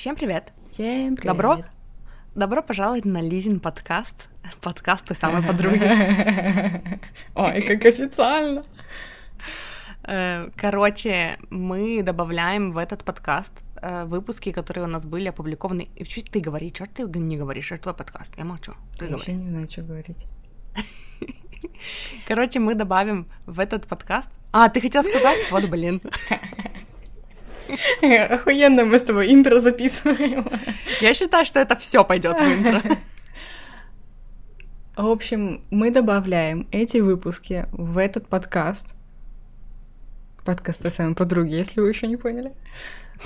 Всем привет! Всем привет! Добро, добро пожаловать на Лизин подкаст. Подкаст той самой подруги. Ой, как официально! Э, короче, мы добавляем в этот подкаст э, выпуски, которые у нас были опубликованы. И что ты говоришь? Что ты не говоришь? Это твой подкаст. Я молчу. Ты Я вообще не знаю, что говорить. Короче, мы добавим в этот подкаст... А, ты хотел сказать? Вот, блин. Охуенно мы с тобой интро записываем. Я считаю, что это все пойдет в интро. В общем, мы добавляем эти выпуски в этот подкаст. Подкаст той самой подруги, если вы еще не поняли.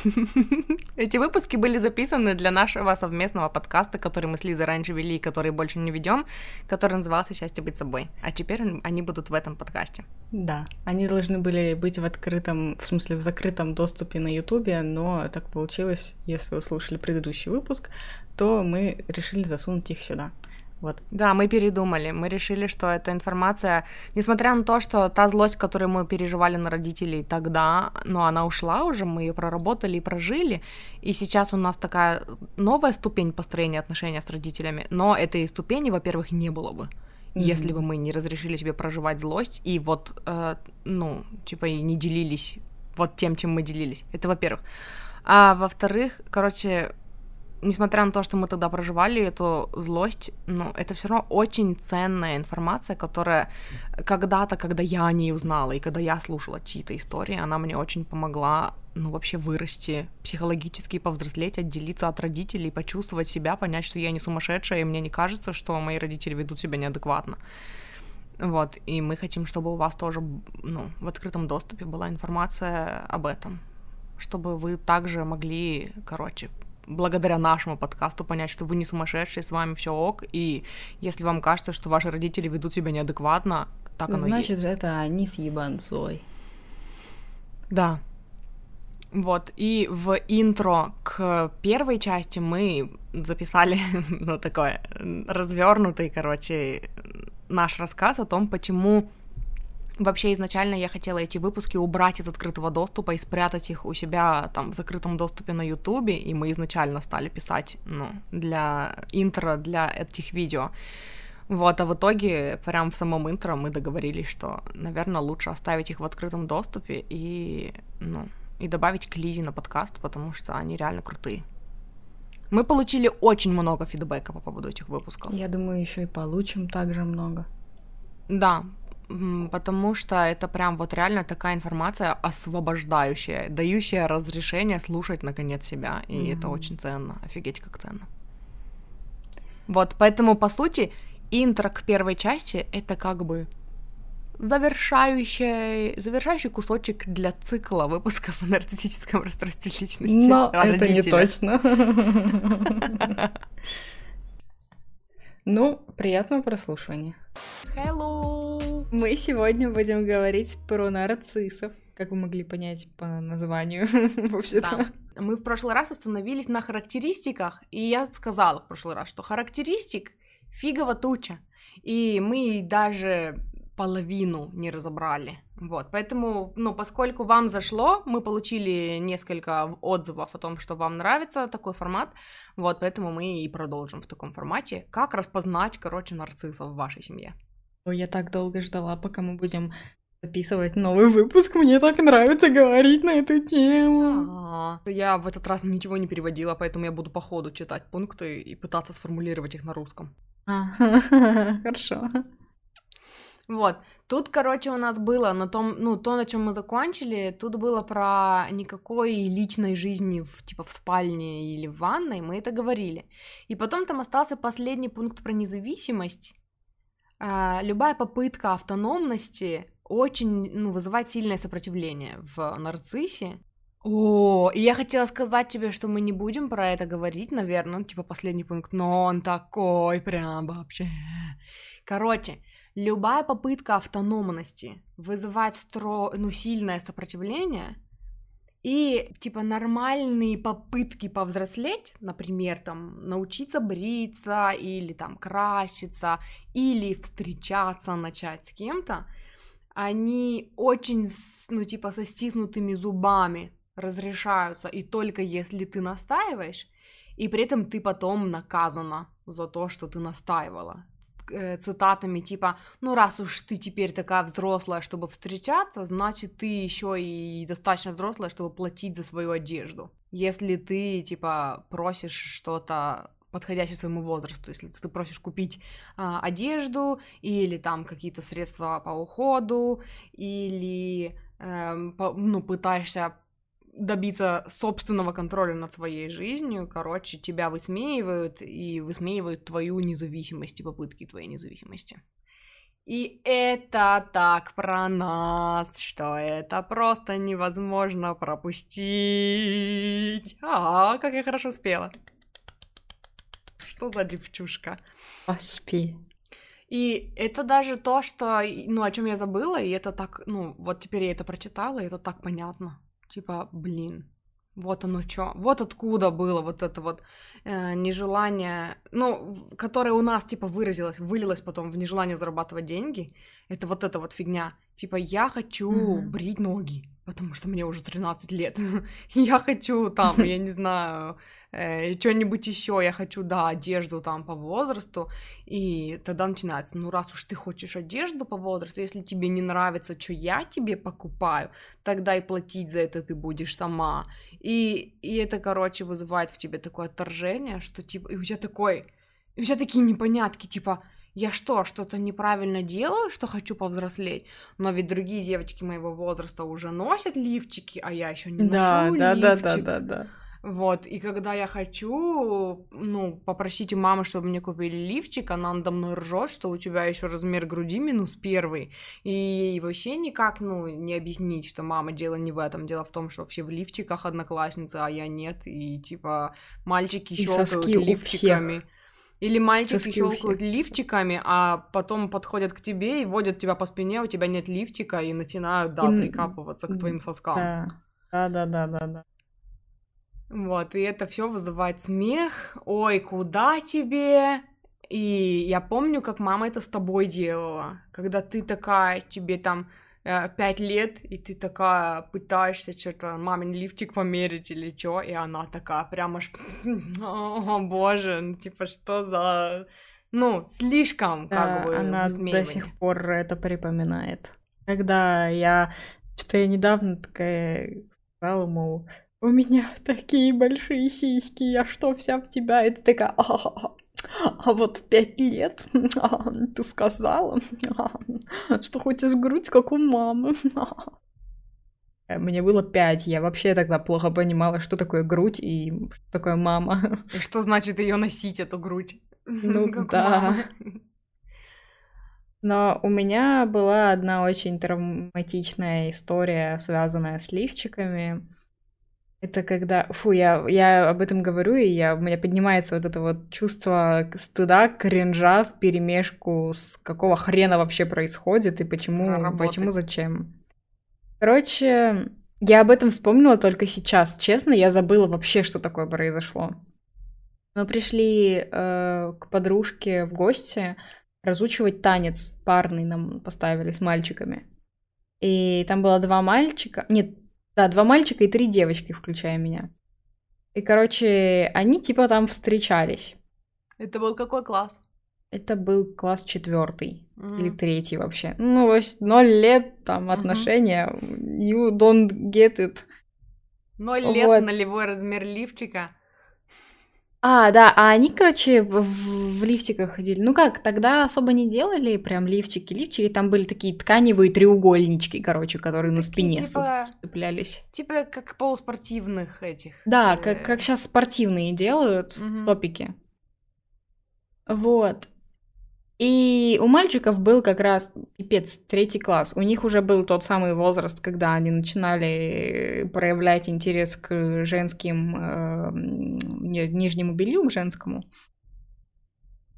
Эти выпуски были записаны для нашего совместного подкаста, который мы с Лизой раньше вели и который больше не ведем, который назывался «Счастье быть собой». А теперь они будут в этом подкасте. Да, они должны были быть в открытом, в смысле в закрытом доступе на Ютубе, но так получилось, если вы слушали предыдущий выпуск, то мы решили засунуть их сюда. Вот. Да, мы передумали. Мы решили, что эта информация, несмотря на то, что та злость, которую мы переживали на родителей тогда, но она ушла уже, мы ее проработали и прожили, и сейчас у нас такая новая ступень построения отношений с родителями, но этой ступени, во-первых, не было бы. Mm-hmm. Если бы мы не разрешили себе проживать злость и вот, э, ну, типа, и не делились вот тем, чем мы делились. Это во-первых. А во-вторых, короче, несмотря на то, что мы тогда проживали эту злость, ну, это все равно очень ценная информация, которая когда-то, когда я о ней узнала, и когда я слушала чьи-то истории, она мне очень помогла, ну, вообще вырасти психологически, повзрослеть, отделиться от родителей, почувствовать себя, понять, что я не сумасшедшая, и мне не кажется, что мои родители ведут себя неадекватно. Вот, и мы хотим, чтобы у вас тоже, ну, в открытом доступе была информация об этом, чтобы вы также могли, короче, благодаря нашему подкасту понять, что вы не сумасшедшие, с вами все ок, и если вам кажется, что ваши родители ведут себя неадекватно, так оно Значит, есть. это они с ебанцой. Да. Вот, и в интро к первой части мы записали, ну, такой развернутый, короче, наш рассказ о том, почему Вообще изначально я хотела эти выпуски убрать из открытого доступа и спрятать их у себя там в закрытом доступе на Ютубе, и мы изначально стали писать, ну, для интро, для этих видео. Вот, а в итоге, прям в самом интро мы договорились, что, наверное, лучше оставить их в открытом доступе и, ну, и добавить к Лизе на подкаст, потому что они реально крутые. Мы получили очень много фидбэка по поводу этих выпусков. Я думаю, еще и получим также много. Да, потому что это прям вот реально такая информация освобождающая, дающая разрешение слушать наконец себя, и mm-hmm. это очень ценно, офигеть как ценно. Вот, поэтому по сути интро к первой части это как бы завершающий, завершающий кусочек для цикла выпусков о нарциссическом расстройстве личности. Но это не точно. Ну, приятного прослушивания. Hello! Мы сегодня будем говорить про нарциссов, как вы могли понять по названию, вообще-то. Да. Мы в прошлый раз остановились на характеристиках, и я сказала в прошлый раз, что характеристик фигово туча. И мы даже половину не разобрали. Вот, поэтому, ну, поскольку вам зашло, мы получили несколько отзывов о том, что вам нравится такой формат, вот, поэтому мы и продолжим в таком формате. Как распознать, короче, нарциссов в вашей семье? Я так долго ждала, пока мы будем записывать новый выпуск. Мне так нравится говорить на эту тему. А-а-а. Я в этот раз ничего не переводила, поэтому я буду по ходу читать пункты и пытаться сформулировать их на русском. А, хорошо. Вот. Тут, короче, у нас было на том, ну, то, на чем мы закончили, тут было про никакой личной жизни в, типа, в спальне или в ванной, мы это говорили. И потом там остался последний пункт про независимость. А, любая попытка автономности очень, ну, вызывает сильное сопротивление в нарциссе. О, и я хотела сказать тебе, что мы не будем про это говорить, наверное, типа последний пункт, но он такой прям вообще. Короче, любая попытка автономности вызывает стро... ну, сильное сопротивление, и, типа, нормальные попытки повзрослеть, например, там, научиться бриться, или там краситься, или встречаться, начать с кем-то, они очень, ну, типа, со стиснутыми зубами разрешаются, и только если ты настаиваешь, и при этом ты потом наказана за то, что ты настаивала. Э, цитатами типа, ну раз уж ты теперь такая взрослая, чтобы встречаться, значит ты еще и достаточно взрослая, чтобы платить за свою одежду. Если ты типа просишь что-то подходящее своему возрасту, если ты просишь купить а, одежду или там какие-то средства по уходу или эм, по, ну пытаешься добиться собственного контроля над своей жизнью, короче, тебя высмеивают и высмеивают твою независимость и попытки твоей независимости. И это так про нас, что это просто невозможно пропустить. А, как я хорошо спела. Что за девчушка? Поспи. И это даже то, что, ну, о чем я забыла, и это так, ну, вот теперь я это прочитала, и это так понятно. Типа, блин, вот оно что, вот откуда было вот это вот э, нежелание, ну, которое у нас, типа, выразилось, вылилось потом в нежелание зарабатывать деньги, это вот эта вот фигня. Типа, я хочу mm-hmm. брить ноги, потому что мне уже 13 лет. я хочу там, я не знаю, э, что-нибудь еще, я хочу, да, одежду там по возрасту, и тогда начинается, ну раз уж ты хочешь одежду по возрасту, если тебе не нравится, что я тебе покупаю, тогда и платить за это ты будешь сама. И, и это, короче, вызывает в тебе такое отторжение, что типа, и у тебя такой, и у тебя такие непонятки, типа, я что, что-то неправильно делаю, что хочу повзрослеть? Но ведь другие девочки моего возраста уже носят лифчики, а я еще не да, ношу да, лифчик. Да, да, да, да. Вот, и когда я хочу, ну, попросить у мамы, чтобы мне купили лифчик, она надо мной ржет, что у тебя еще размер груди минус первый, и вообще никак, ну, не объяснить, что мама, дело не в этом, дело в том, что все в лифчиках одноклассницы, а я нет, и типа мальчики щелкают лифчиками. Или мальчики щелкают лифчиками, а потом подходят к тебе и водят тебя по спине, у тебя нет лифчика, и начинают, да, и... прикапываться к твоим соскам. Да, да, да, да, да. Вот, и это все вызывает смех. Ой, куда тебе? И я помню, как мама это с тобой делала, когда ты такая, тебе там э, пять лет, и ты такая пытаешься что-то мамин лифчик померить или что, и она такая прямо аж, о боже, ну типа что за, ну слишком как да, бы она до сих пор это припоминает. Когда я что я недавно такая сказала, мол, у меня такие большие сиськи, я что, вся в тебя? И ты такая, а, а вот в пять лет ты сказала, что хочешь грудь, как у мамы. Мне было пять, я вообще тогда плохо понимала, что такое грудь и что такое мама. И что значит ее носить, эту грудь? Ну да. Но у меня была одна очень травматичная история, связанная с лифчиками. Это когда, фу, я, я об этом говорю, и я, у меня поднимается вот это вот чувство стыда, кринжа в перемешку с какого хрена вообще происходит и почему, почему, зачем. Короче, я об этом вспомнила только сейчас. Честно, я забыла вообще, что такое произошло. Мы пришли э, к подружке в гости разучивать танец парный нам поставили с мальчиками. И там было два мальчика, нет, да, два мальчика и три девочки, включая меня. И, короче, они типа там встречались. Это был какой класс? Это был класс четвертый mm-hmm. или третий вообще. Ну, ноль лет там отношения. Mm-hmm. You don't get it. Ноль вот. лет, нулевой размер лифчика. А, да, а они, короче, в, в, в лифчиках ходили. Ну как, тогда особо не делали прям лифчики, лифчики. Там были такие тканевые треугольнички, короче, которые такие, на спине типа, цеплялись. Типа как полуспортивных этих. Да, э... как, как сейчас спортивные делают угу. топики. Вот. И у мальчиков был как раз, пипец, третий класс. У них уже был тот самый возраст, когда они начинали проявлять интерес к женским, э, нижнему белью, к женскому.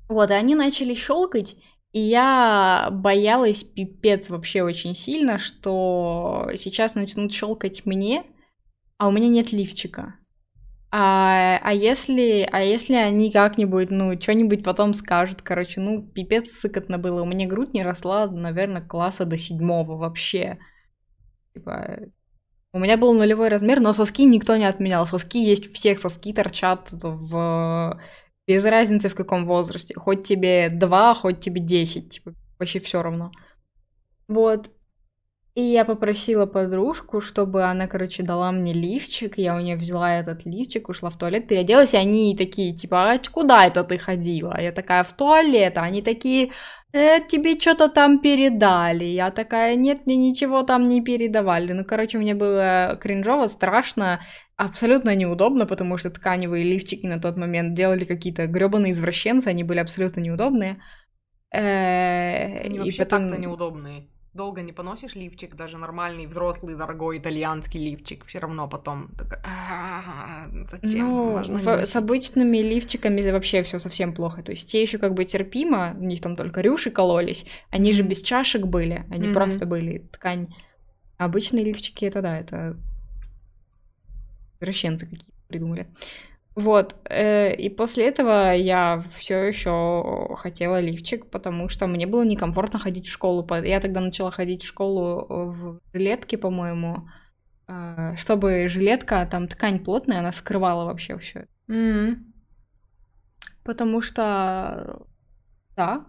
Вот, и они начали щелкать, и я боялась пипец вообще очень сильно, что сейчас начнут щелкать мне, а у меня нет лифчика. А, а если, а если они как-нибудь, ну, что-нибудь потом скажут, короче, ну, пипец сыкотно было. У меня грудь не росла, наверное, класса до седьмого вообще. Типа, У меня был нулевой размер, но соски никто не отменял. Соски есть у всех, соски торчат в... Без разницы в каком возрасте. Хоть тебе два, хоть тебе десять. Типа, вообще все равно. Вот. И я попросила подружку, чтобы она, короче, дала мне лифчик. Я у нее взяла этот лифчик, ушла в туалет, переоделась, и они такие, типа, а куда это ты ходила? Я такая, в туалет. А они такие, э, тебе что-то там передали. Я такая, нет, мне ничего там не передавали. Ну, короче, мне было кринжово, страшно, абсолютно неудобно, потому что тканевые лифчики на тот момент делали какие-то гребаные извращенцы, они были абсолютно неудобные. Э, они вообще так-то неудобные долго не поносишь лифчик, даже нормальный, взрослый, дорогой итальянский лифчик, все равно потом зачем? Ну, в, с обычными лифчиками вообще все совсем плохо. То есть те еще как бы терпимо, у них там только рюши кололись, они же без чашек были, они mm-hmm. просто были ткань. Обычные лифчики это да, это извращенцы какие придумали. Вот, э, и после этого я все еще хотела лифчик, потому что мне было некомфортно ходить в школу. Я тогда начала ходить в школу в жилетке, по-моему, э, чтобы жилетка, там ткань плотная, она скрывала вообще все. Mm-hmm. Потому что, да,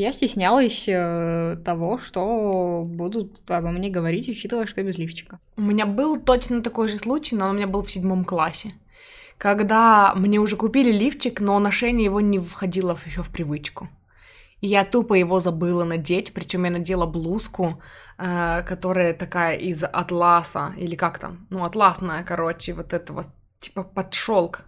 я стеснялась э, того, что будут обо мне говорить, учитывая, что я без лифчика. У меня был точно такой же случай, но он у меня был в седьмом классе. Когда мне уже купили лифчик, но ношение его не входило еще в привычку. И я тупо его забыла надеть, причем я надела блузку, э, которая такая из атласа, или как там, ну, атласная, короче, вот это вот, типа под шелк.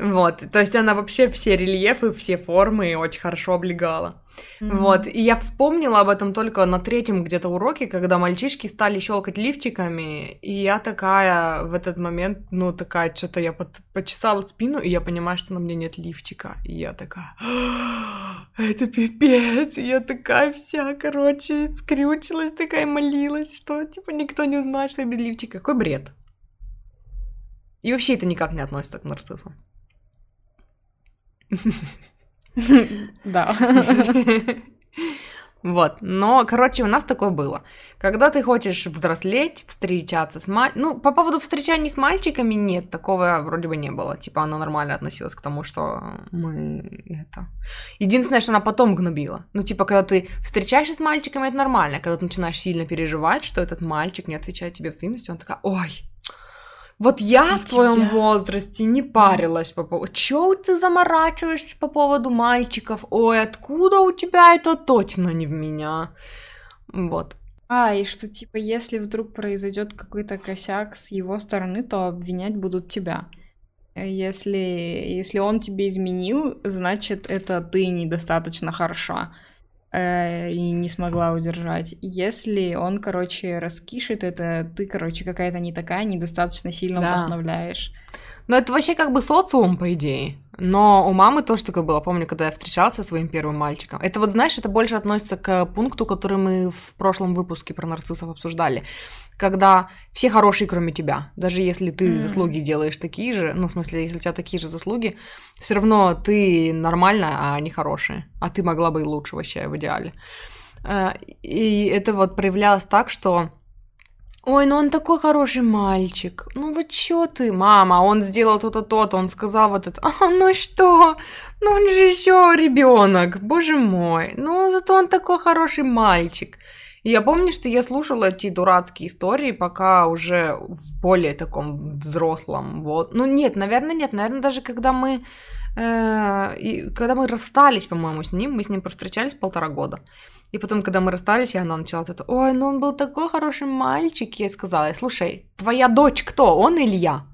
Вот, то есть она вообще все рельефы, все формы очень хорошо облегала. Mm-hmm. Вот, и я вспомнила об этом только на третьем где-то уроке, когда мальчишки стали щелкать лифчиками, и я такая в этот момент, ну, такая, что-то я под, почесала спину, и я понимаю, что на мне нет лифчика, и я такая, «А, это пипец, и я такая вся, короче, скрючилась, такая молилась, что, типа, никто не узнает, что я без лифчика, какой бред. И вообще это никак не относится к нарциссу. Да. Вот, но, короче, у нас такое было. Когда ты хочешь взрослеть, встречаться с мальчиками... Ну, по поводу встречаний с мальчиками нет, такого вроде бы не было. Типа, она нормально относилась к тому, что мы это... Единственное, что она потом гнобила. Ну, типа, когда ты встречаешься с мальчиками, это нормально. Когда ты начинаешь сильно переживать, что этот мальчик не отвечает тебе взаимностью, он такая, ой, вот я и в твоем тебя. возрасте не парилась по поводу... Чё ты заморачиваешься по поводу мальчиков? Ой, откуда у тебя это точно не в меня? Вот. А, и что, типа, если вдруг произойдет какой-то косяк с его стороны, то обвинять будут тебя. Если, если он тебе изменил, значит, это ты недостаточно хороша э, и не смогла удержать. Если он, короче, раскишет, это ты, короче, какая-то не такая, недостаточно сильно да. вдохновляешь. Ну, это вообще как бы социум, по идее. Но у мамы тоже такое было. Помню, когда я встречался со своим первым мальчиком. Это вот, знаешь, это больше относится к пункту, который мы в прошлом выпуске про нарциссов обсуждали когда все хорошие, кроме тебя. Даже если ты mm. заслуги делаешь такие же, ну, в смысле, если у тебя такие же заслуги, все равно ты нормальная, а они хорошие. А ты могла бы и лучше вообще в идеале. Э, и это вот проявлялось так, что Ой, ну он такой хороший мальчик. Ну вот чё ты, мама, он сделал то-то, то-то, он сказал вот это. А, ну что? Ну он же еще ребенок, боже мой. Ну зато он такой хороший мальчик. Я помню, что я слушала эти дурацкие истории, пока уже в более таком взрослом. Вот. Ну нет, наверное, нет. Наверное, даже когда мы... Э, и, когда мы расстались, по-моему, с ним, мы с ним встречались полтора года. И потом, когда мы расстались, и она начала это, ой, ну он был такой хороший мальчик, я сказала, слушай, твоя дочь кто, он или я?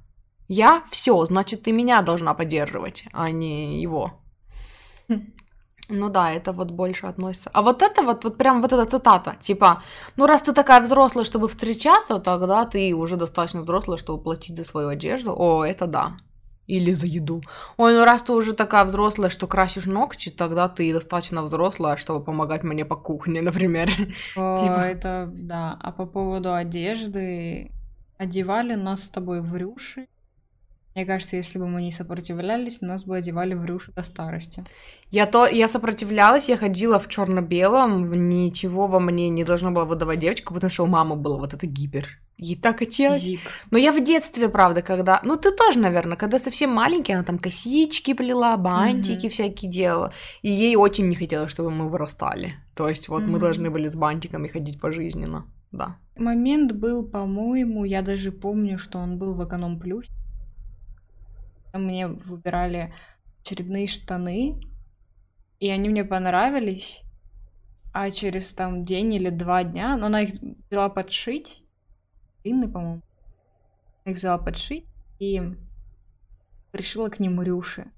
Я? Все, значит, ты меня должна поддерживать, а не его. Ну да, это вот больше относится. А вот это вот, вот прям вот эта цитата, типа, ну раз ты такая взрослая, чтобы встречаться, тогда ты уже достаточно взрослая, чтобы платить за свою одежду. О, это да. Или за еду. Ой, ну раз ты уже такая взрослая, что красишь ногти, тогда ты достаточно взрослая, чтобы помогать мне по кухне, например. О, типа... Это да. А по поводу одежды, одевали нас с тобой в рюши. Мне кажется, если бы мы не сопротивлялись, нас бы одевали в рюши до старости. Я то, я сопротивлялась, я ходила в черно-белом, ничего во мне не должно было выдавать девочку, потому что у мамы было вот это гипер. Ей так хотелось. Зик. Но я в детстве, правда, когда... Ну, ты тоже, наверное, когда совсем маленький, она там косички плела, бантики Мгм. всякие делала. И ей очень не хотелось, чтобы мы вырастали. То есть вот мы Мгм. должны были с бантиками ходить пожизненно. Да. Момент был, по-моему, я даже помню, что он был в эконом плюс. Мне выбирали очередные штаны, и они мне понравились. А через там день или два дня, но она их взяла подшить, длинный, по-моему, их взяла подшить и пришила к ним рюши.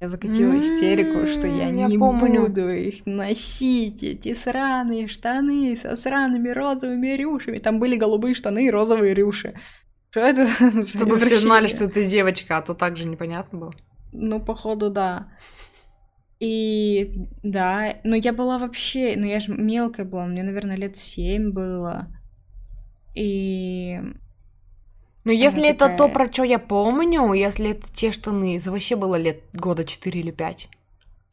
Я закатила истерику, что я М, я не помню. буду их носить, эти сраные штаны со сраными розовыми рюшами. Там были голубые штаны и розовые рюши. Что это Чтобы все знали, что ты девочка, а то так же непонятно было. Ну, походу, да. И да, но я была вообще, ну я же мелкая была, мне, наверное, лет семь было. И Но если это такая- то, про что я помню, если это те штаны, это вообще было лет года 4 или 5.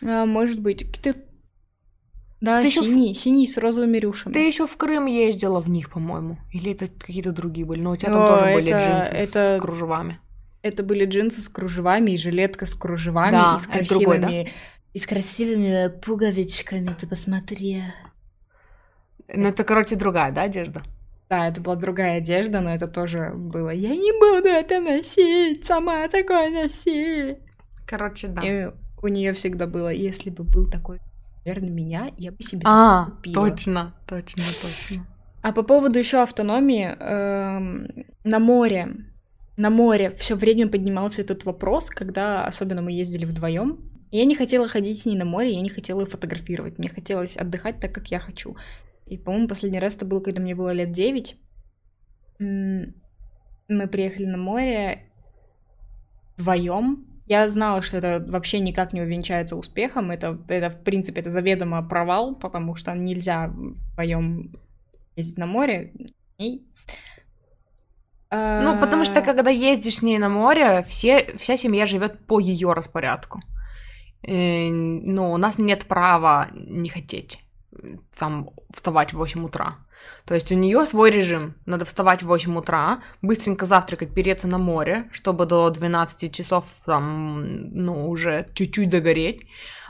а, может быть, какие-то... Да, Ты ещё в- синий, синий с розовыми рюшами. Ты еще в Крым ездила в них, по-моему. Или это какие-то другие были. Но у тебя там О, тоже были это- джинсы это- с кружевами. Это были джинсы с кружевами и жилетка с кружевами Да, и с это другой, красивыми... да? И с красивыми пуговичками, ты посмотри. Ну, это, короче, другая, да, одежда? Да, это была другая одежда, но это тоже было. Я не буду это носить, сама такое носи. Короче, да. И у нее всегда было, если бы был такой, наверное, меня, я бы себе А, купила. точно, точно, точно. А по поводу еще автономии, эм, на море, на море все время поднимался этот вопрос, когда особенно мы ездили вдвоем. Я не хотела ходить с ней на море, я не хотела ее фотографировать. Мне хотелось отдыхать так, как я хочу. И, по-моему, последний раз это было, когда мне было лет 9. М, Мы приехали на море вдвоем. Я знала, что это вообще никак не увенчается успехом. Это, это в принципе, это заведомо провал, потому что нельзя вдвоем ездить на море. И... Ну, потому что А, когда ездишь с ней на море, все, вся семья живет по ее распорядку. Э, ну, у нас нет права не хотеть там вставать в 8 утра. То есть у нее свой режим. Надо вставать в 8 утра, быстренько завтракать, переться на море, чтобы до 12 часов там, ну, уже чуть-чуть загореть.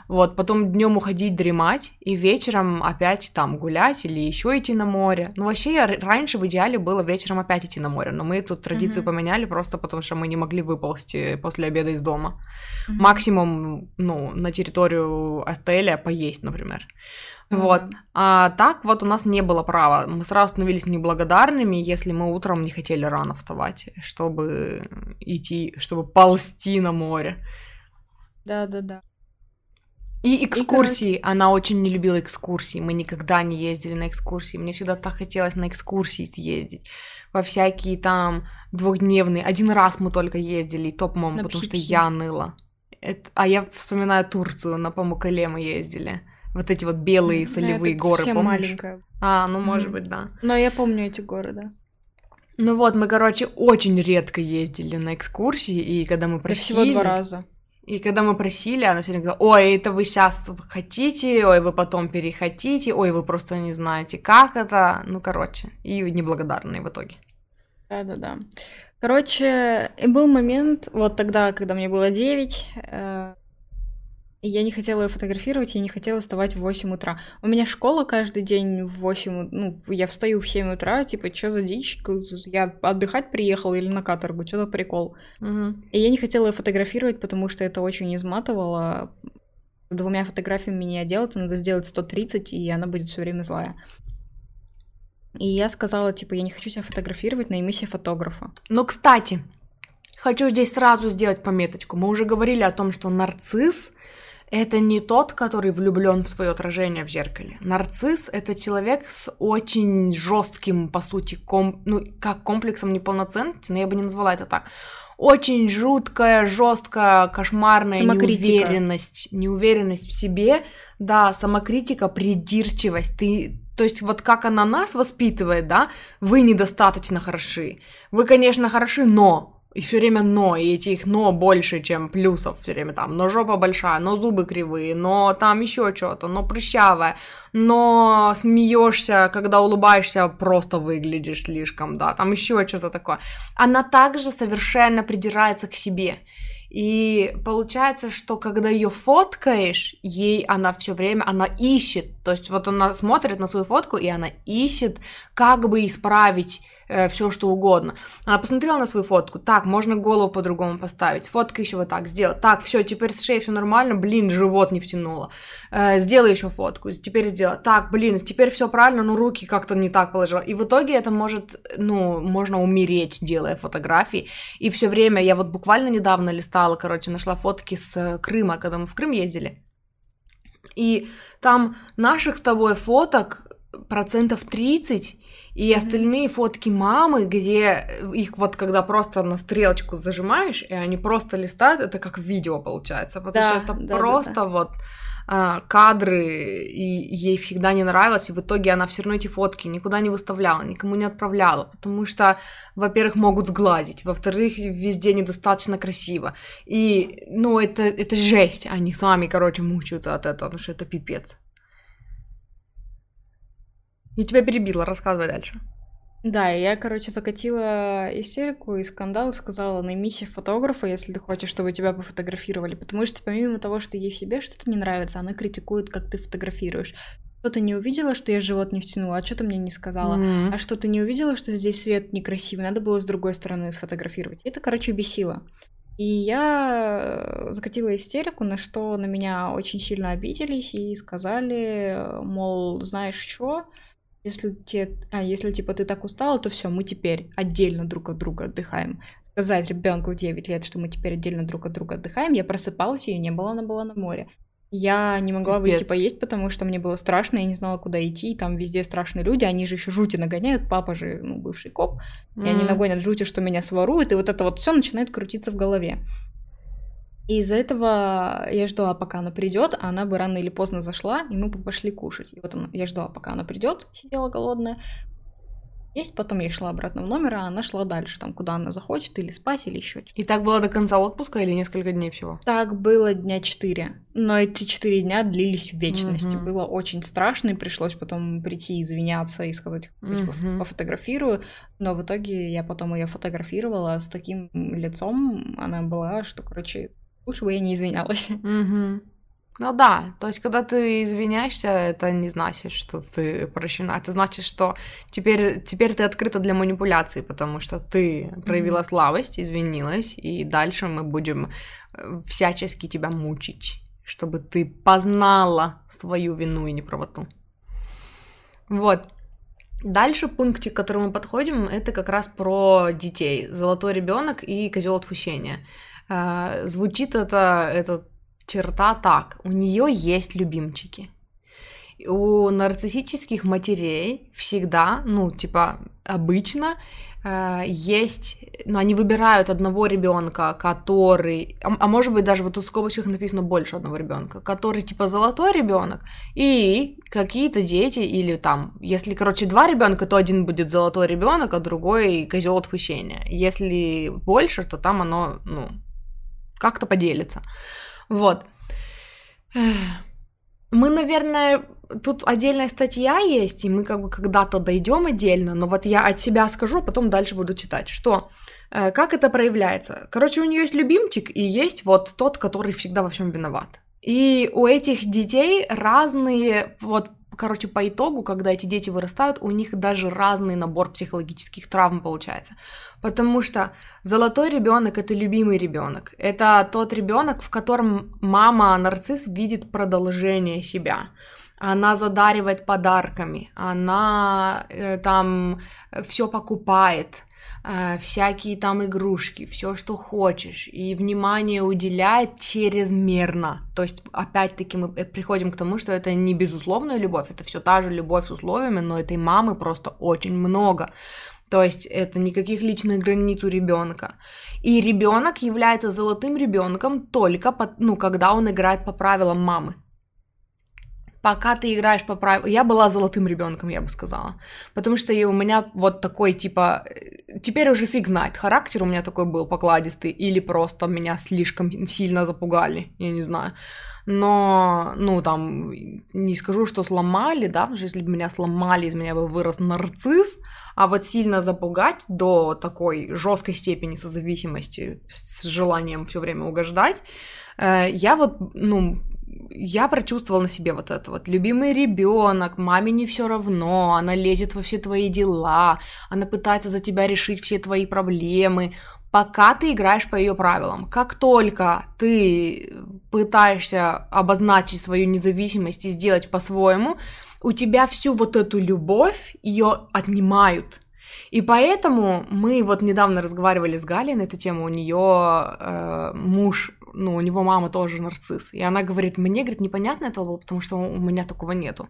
Вот, потом днем уходить дремать, и вечером опять там гулять или еще идти на море. Ну, вообще, я раньше в идеале было вечером опять идти на море, но мы тут традицию Мгм. поменяли просто потому, что мы не могли выползти после обеда из дома. мгм. Максимум, ну, на территорию отеля поесть, например. Вот. да. А так вот у нас не было права. Мы сразу становились неблагодарными, если мы утром не хотели рано вставать, чтобы идти, чтобы ползти на море. Да-да-да. И экскурсии. Она очень не любила экскурсии. Мы никогда не ездили на экскурсии. Мне всегда так хотелось на экскурсии съездить. Во всякие там двухдневные. Один раз мы только ездили, и то, по-моему, На потому что Пхипхи. я ныла. Это- А я вспоминаю Турцию, на Памукале мы ездили. Вот эти вот белые солевые это горы, помнишь? маленькая. А, ну, может Мгм. быть, да. Но я помню эти горы, да. Ну вот, мы, короче, очень редко ездили на экскурсии, и когда мы Я просили... всего два раза. И когда мы просили, она все время говорила, ой, это вы сейчас хотите, ой, вы потом перехотите, ой, вы просто не знаете, как это. Ну, короче, и неблагодарные в итоге. Да-да-да. Короче, и был момент, вот тогда, когда мне было 9, э, и я не хотела ее фотографировать, я не хотела вставать в 8 утра. У меня школа каждый день в 8, у- ну, я встаю в 7 утра, типа, что за дичь? Я отдыхать приехала или на каторгу, что за прикол? И я не хотела ее фотографировать, потому что это очень изматывало. Двумя фотографиями не делать, надо сделать 130, и она будет все время злая. И я сказала, типа, я не хочу себя фотографировать, найми себе фотографа. Ну, кстати, хочу здесь сразу сделать пометочку. Мы уже говорили о том, что нарцисс это не тот, который влюблен в свое отражение в зеркале. Нарцисс это человек с очень жестким, по сути, ком... ну, как комплексом неполноценности, но я бы не назвала это так. Очень жуткая, жесткая, кошмарная неуверенность, неуверенность в себе, да, самокритика, придирчивость. Ты, то есть вот как она нас воспитывает, да, вы недостаточно хороши. Вы, конечно, хороши, но и все время но, и этих но больше, чем плюсов все время там, но жопа большая, но зубы кривые, но там еще что-то, но прыщавая, но смеешься, когда улыбаешься, просто выглядишь слишком, да, там еще что-то такое. Она также совершенно придирается к себе. И получается, что когда ее фоткаешь, ей она все время, она ищет, то есть вот она смотрит на свою фотку, и она ищет, как бы исправить э, все что угодно. Она посмотрела на свою фотку, так, можно голову по-другому поставить, фотка еще вот так сделать, так, все, теперь с шеей все нормально, блин, живот не втянула, э, сделай еще фотку, теперь сделай, так, блин, теперь все правильно, но руки как-то не так положила. И в итоге это может, ну, можно умереть, делая фотографии. И все время, я вот буквально недавно листала, короче, нашла фотки с э, Крыма, когда мы в Крым ездили. И там наших с тобой фоток процентов 30 и остальные фотки мамы, где их вот когда просто на стрелочку зажимаешь, и они просто листают, это как видео получается, потому да, что это да, просто да, да. вот а, кадры, и ей всегда не нравилось, и в итоге она все равно эти фотки никуда не выставляла, никому не отправляла, потому что, во-первых, могут сгладить, во-вторых, везде недостаточно красиво, и, ну, это, это жесть, они сами, короче, мучаются от этого, потому что это пипец. Я тебя перебила, рассказывай дальше. Да, я, короче, закатила истерику и скандал, сказала, наймись фотографа, если ты хочешь, чтобы тебя пофотографировали, потому что помимо того, что ей в себе что-то не нравится, она критикует, как ты фотографируешь. Что ты не увидела, что я живот не втянула, а что ты мне не сказала? Mm-hmm. А что ты не увидела, что здесь свет некрасивый, надо было с другой стороны сфотографировать. Это, короче, бесило. И я закатила истерику, на что на меня очень сильно обиделись и сказали, мол, знаешь что, если, те, а, если типа ты так устала, то все, мы теперь отдельно друг от друга отдыхаем. Сказать ребенку в 9 лет, что мы теперь отдельно друг от друга отдыхаем, я просыпалась, ее не было, она была на море. Я не могла Пипец. выйти поесть, потому что мне было страшно, я не знала, куда идти, там везде страшные люди, они же еще жути нагоняют, папа же, ну, бывший коп, mm. и они нагонят жути, что меня своруют, и вот это вот все начинает крутиться в голове. И из-за этого я ждала, пока она придет, а она бы рано или поздно зашла, и мы бы пошли кушать. И вот она, я ждала, пока она придет, сидела голодная. Есть, потом я шла обратно в номер, а она шла дальше, там, куда она захочет, или спать, или еще что-то. И так было до конца отпуска или несколько дней всего? Так было дня четыре. Но эти четыре дня длились в вечности. Угу. Было очень страшно, и пришлось потом прийти извиняться и сказать, угу. пофотографирую. Но в итоге я потом ее фотографировала с таким лицом, она была, что, короче, Лучше бы я не извинялась. Угу. Ну да, то есть, когда ты извиняешься, это не значит, что ты прощена. Это значит, что теперь, теперь ты открыта для манипуляции, потому что ты проявила mm-hmm. слабость, извинилась, и дальше мы будем э, всячески тебя мучить, чтобы ты познала свою вину и неправоту. Вот. Дальше пунктик, к которому мы подходим, это как раз про детей. Золотой ребенок и козел отпущения. А, звучит это, эта черта так. У нее есть любимчики. У нарциссических матерей всегда, ну, типа, обычно э, есть, ну, они выбирают одного ребенка, который, а, а может быть даже вот у скобочек написано больше одного ребенка, который типа золотой ребенок, и какие-то дети или там, если, короче, два ребенка, то один будет золотой ребенок, а другой козел отпущения. Если больше, то там оно, ну, как-то поделится. Вот. Мы, наверное, тут отдельная статья есть, и мы как бы когда-то дойдем отдельно, но вот я от себя скажу, а потом дальше буду читать, что э, как это проявляется. Короче, у нее есть любимчик, и есть вот тот, который всегда во всем виноват. И у этих детей разные вот короче, по итогу, когда эти дети вырастают, у них даже разный набор психологических травм получается. Потому что золотой ребенок это любимый ребенок. Это тот ребенок, в котором мама нарцисс видит продолжение себя. Она задаривает подарками, она э, там все покупает, э, всякие там игрушки, все, что хочешь, и внимание уделяет чрезмерно. То есть, опять-таки, мы э, приходим к тому, что это не безусловная любовь, это все та же любовь с условиями, но этой мамы просто очень много. То есть это никаких личных границ у ребенка. И ребенок является золотым ребенком только, под, ну, когда он играет по правилам мамы. Пока ты играешь по правилам... Я была золотым ребенком, я бы сказала. Потому что у меня вот такой, типа... э, Теперь уже фиг знает, характер у меня такой был покладистый, или просто меня слишком сильно запугали, я не знаю. Но, ну, там, не скажу, что сломали, да, потому что если бы меня сломали, из меня бы вырос нарцисс, а вот сильно запугать до такой жесткой степени созависимости с желанием все время угождать, э, я вот, ну, я прочувствовала на себе вот это вот. Любимый ребенок, маме не все равно, она лезет во все твои дела, она пытается за тебя решить все твои проблемы, пока ты играешь по ее правилам. Как только ты пытаешься обозначить свою независимость и сделать по-своему, у тебя всю вот эту любовь ее отнимают. И поэтому мы вот недавно разговаривали с Галей на эту тему, у нее э, муж, ну, у него мама тоже нарцисс, и она говорит, мне, говорит, непонятно этого было, потому что у меня такого нету.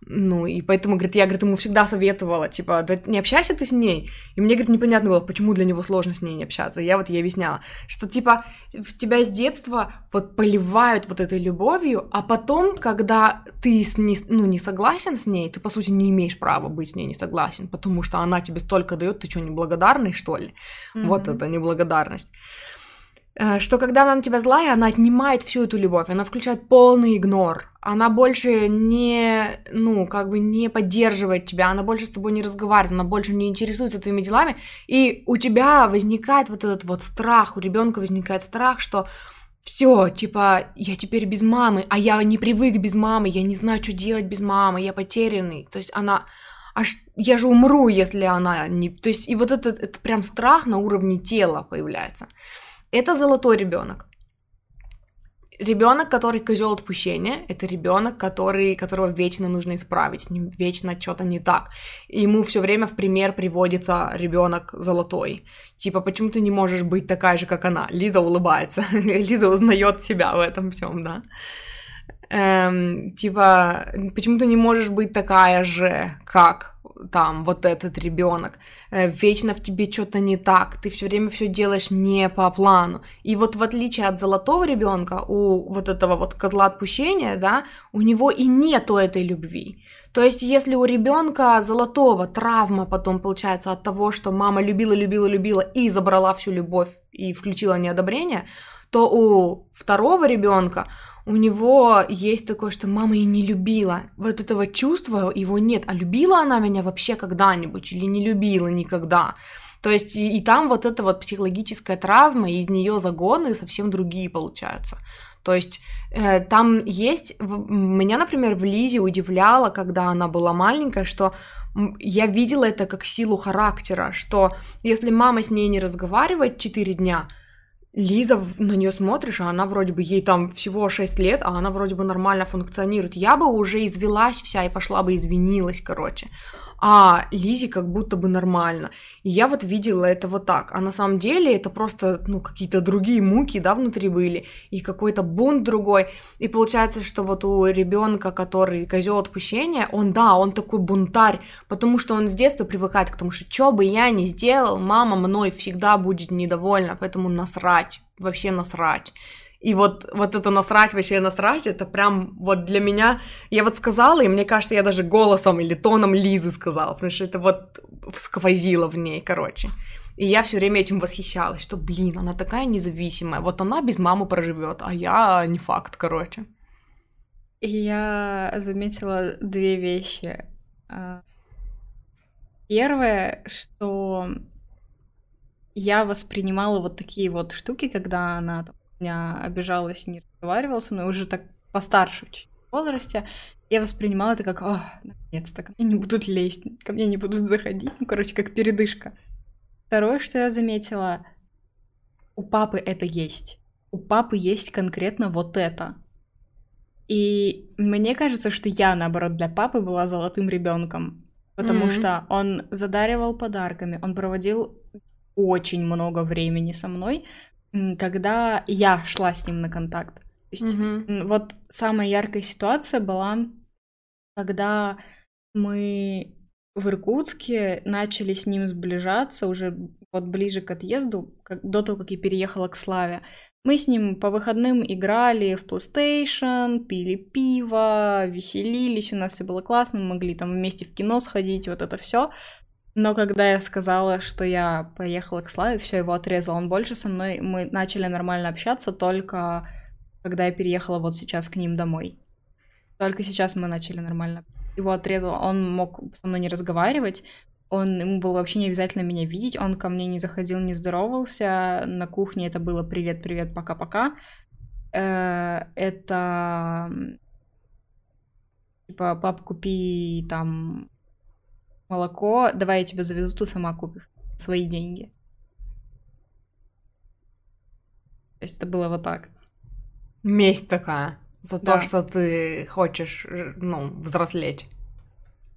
Ну, и поэтому, говорит, я, говорит, ему всегда советовала, типа, да не общайся ты с ней. И мне, говорит, непонятно было, почему для него сложно с ней не общаться. Я вот ей объясняла, что, типа, в тебя с детства вот поливают вот этой любовью, а потом, когда ты с не, ну, не согласен с ней, ты, по сути, не имеешь права быть с ней не согласен, потому что она тебе столько дает, ты что, неблагодарный, что ли? Mm-hmm. Вот это неблагодарность что когда она на тебя злая, она отнимает всю эту любовь, она включает полный игнор, она больше не, ну, как бы не поддерживает тебя, она больше с тобой не разговаривает, она больше не интересуется твоими делами, и у тебя возникает вот этот вот страх, у ребенка возникает страх, что все, типа, я теперь без мамы, а я не привык без мамы, я не знаю, что делать без мамы, я потерянный. То есть она, аж я же умру, если она не... То есть и вот этот, это прям страх на уровне тела появляется. Это золотой ребенок. Ребенок, который козел отпущения, это ребенок, который, которого вечно нужно исправить, вечно что-то не так. Ему все время в пример приводится ребенок золотой. Типа, почему ты не можешь быть такая же, как она? Лиза улыбается. Лиза узнает себя в этом всем, да. Эм, типа, почему ты не можешь быть такая же, как там вот этот ребенок, э, вечно в тебе что-то не так, ты все время все делаешь не по плану. И вот в отличие от золотого ребенка, у вот этого вот козла отпущения, да, у него и нету этой любви. То есть, если у ребенка золотого травма потом получается от того, что мама любила, любила, любила и забрала всю любовь и включила неодобрение, то у второго ребенка у него есть такое, что мама и не любила. Вот этого чувства его нет. А любила она меня вообще когда-нибудь или не любила никогда? То есть и, и там вот эта вот психологическая травма, из нее загоны совсем другие получаются. То есть э, там есть... Меня, например, в Лизе удивляло, когда она была маленькая, что я видела это как силу характера, что если мама с ней не разговаривает 4 дня, Лиза, на нее смотришь, а она вроде бы, ей там всего 6 лет, а она вроде бы нормально функционирует. Я бы уже извелась вся и пошла бы извинилась, короче а Лизе как будто бы нормально. И я вот видела это вот так. А на самом деле это просто, ну, какие-то другие муки, да, внутри были, и какой-то бунт другой. И получается, что вот у ребенка, который козел отпущения, он, да, он такой бунтарь, потому что он с детства привыкает к тому, что что бы я ни сделал, мама мной всегда будет недовольна, поэтому насрать, вообще насрать. И вот, вот это насрать, вообще насрать, это прям вот для меня... Я вот сказала, и мне кажется, я даже голосом или тоном Лизы сказала, потому что это вот сквозило в ней, короче. И я все время этим восхищалась, что, блин, она такая независимая. Вот она без мамы проживет, а я не факт, короче. Я заметила две вещи. А, первое, что я воспринимала вот такие вот штуки, когда она там, меня обижалась, не разговаривала со мной, уже так постарше в возрасте, я воспринимала это как, о, наконец-то, ко мне не будут лезть, ко мне не будут заходить, ну, короче, как передышка. Второе, что я заметила, у папы это есть. У папы есть конкретно вот это. И мне кажется, что я, наоборот, для папы была золотым ребенком, потому mm-hmm. что он задаривал подарками, он проводил очень много времени со мной, когда я шла с ним на контакт. То есть угу. вот самая яркая ситуация была, когда мы в Иркутске начали с ним сближаться уже вот ближе к отъезду, как, до того, как я переехала к Славе. Мы с ним по выходным играли в PlayStation, пили пиво, веселились, у нас все было классно, мы могли там вместе в кино сходить, вот это все. Но когда я сказала, что я поехала к Славе, все его отрезал, он больше со мной, мы начали нормально общаться только когда я переехала вот сейчас к ним домой. Только сейчас мы начали нормально. Его отрезал, он мог со мной не разговаривать, он, ему было вообще не обязательно меня видеть, он ко мне не заходил, не здоровался, на кухне это было привет, привет, пока-пока. Э, это типа, пап, купи там молоко, давай я тебе завезу, ты сама купишь свои деньги. То есть это было вот так. Месть такая за да. то, что ты хочешь, ну, взрослеть.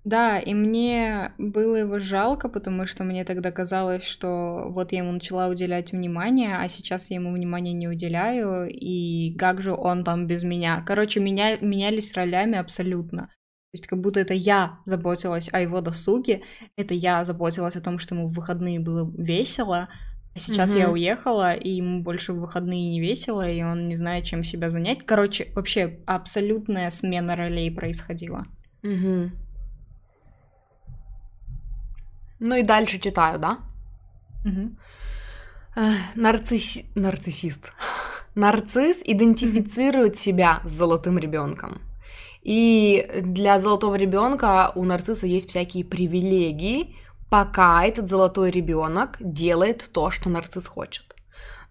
Да, и мне было его жалко, потому что мне тогда казалось, что вот я ему начала уделять внимание, а сейчас я ему внимания не уделяю, и как же он там без меня. Короче, меня, менялись ролями абсолютно. То есть как будто это я заботилась о его досуге, это я заботилась о том, что ему в выходные было весело, а сейчас mm-hmm. я уехала, и ему больше в выходные не весело, и он не знает, чем себя занять. Короче, вообще абсолютная смена ролей происходила. Mm-hmm. Ну и дальше читаю, да? Угу. Нарцисс... Нарциссист. Нарцисс идентифицирует себя с золотым ребенком. И для золотого ребенка у нарцисса есть всякие привилегии, пока этот золотой ребенок делает то, что нарцисс хочет.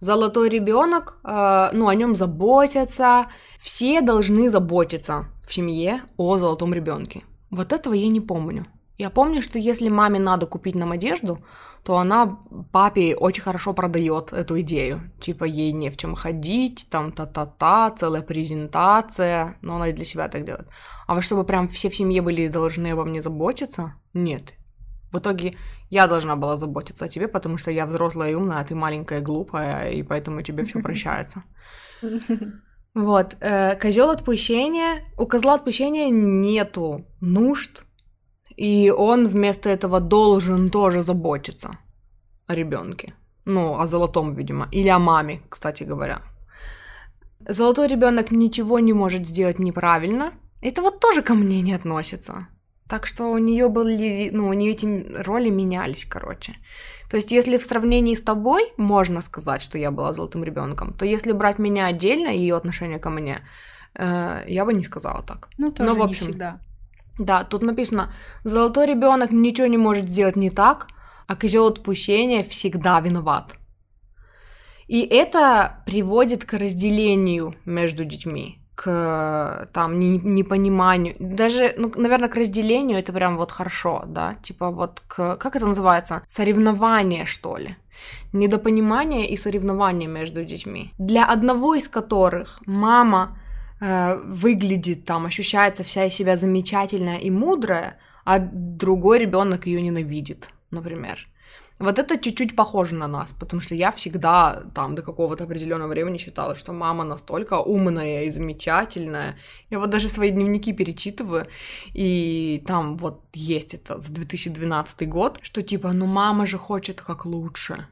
Золотой ребенок, э, ну, о нем заботятся, все должны заботиться в семье о золотом ребенке. Вот этого я не помню. Я помню, что если маме надо купить нам одежду, то она папе очень хорошо продает эту идею. Типа ей не в чем ходить, там та-та-та, целая презентация, но она и для себя так делает. А вот чтобы прям все в семье были должны обо мне заботиться, нет. В итоге я должна была заботиться о тебе, потому что я взрослая и умная, а ты маленькая и глупая, и поэтому тебе все прощается. Вот. Э, козел отпущения. У козла отпущения нету нужд, и он вместо этого должен тоже заботиться о ребенке. Ну, о золотом, видимо. Или о маме, кстати говоря. Золотой ребенок ничего не может сделать неправильно. Это вот тоже ко мне не относится. Так что у нее были, ну, у нее эти роли менялись, короче. То есть, если в сравнении с тобой можно сказать, что я была золотым ребенком, то если брать меня отдельно и ее отношение ко мне, э, я бы не сказала так. Ну, тоже Но, в общем, не всегда. Да, тут написано, золотой ребенок ничего не может сделать не так, а козел отпущения всегда виноват. И это приводит к разделению между детьми, к там непониманию, даже, ну, наверное, к разделению это прям вот хорошо, да, типа вот к, как это называется, соревнование, что ли, недопонимание и соревнование между детьми, для одного из которых мама выглядит там, ощущается вся из себя замечательная и мудрая, а другой ребенок ее ненавидит, например. Вот это чуть-чуть похоже на нас, потому что я всегда там до какого-то определенного времени считала, что мама настолько умная и замечательная. Я вот даже свои дневники перечитываю, и там вот есть это за 2012 год, что типа, ну мама же хочет как лучше.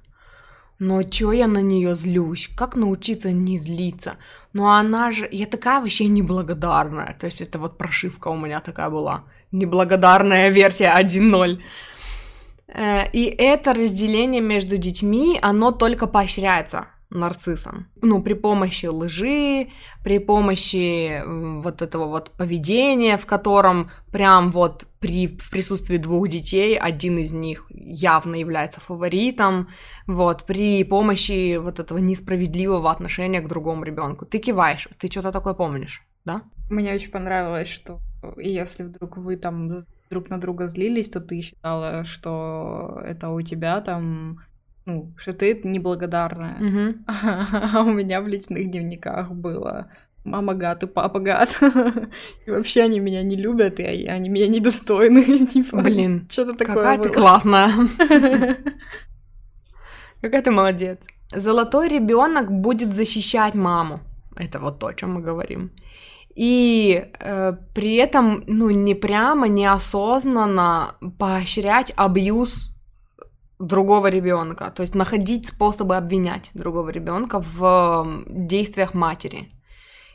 Но чё я на нее злюсь? Как научиться не злиться? Но она же... Я такая вообще неблагодарная. То есть это вот прошивка у меня такая была. Неблагодарная версия 1.0. Э, и это разделение между детьми, оно только поощряется нарциссом. Ну, при помощи лжи, при помощи вот этого вот поведения, в котором прям вот при, в присутствии двух детей один из них явно является фаворитом, вот, при помощи вот этого несправедливого отношения к другому ребенку. Ты киваешь, ты что-то такое помнишь, да? Мне очень понравилось, что если вдруг вы там друг на друга злились, то ты считала, что это у тебя там ну, что ты неблагодарная. Угу. А у меня в личных дневниках было мама гад и папа гад. И вообще они меня не любят, и они меня недостойны. типа, Блин, что-то такое Какая было. ты классная. Какая ты молодец. Золотой ребенок будет защищать маму. Это вот то, о чем мы говорим. И э, при этом, ну, не прямо, неосознанно поощрять абьюз другого ребенка, то есть находить способы обвинять другого ребенка в действиях матери.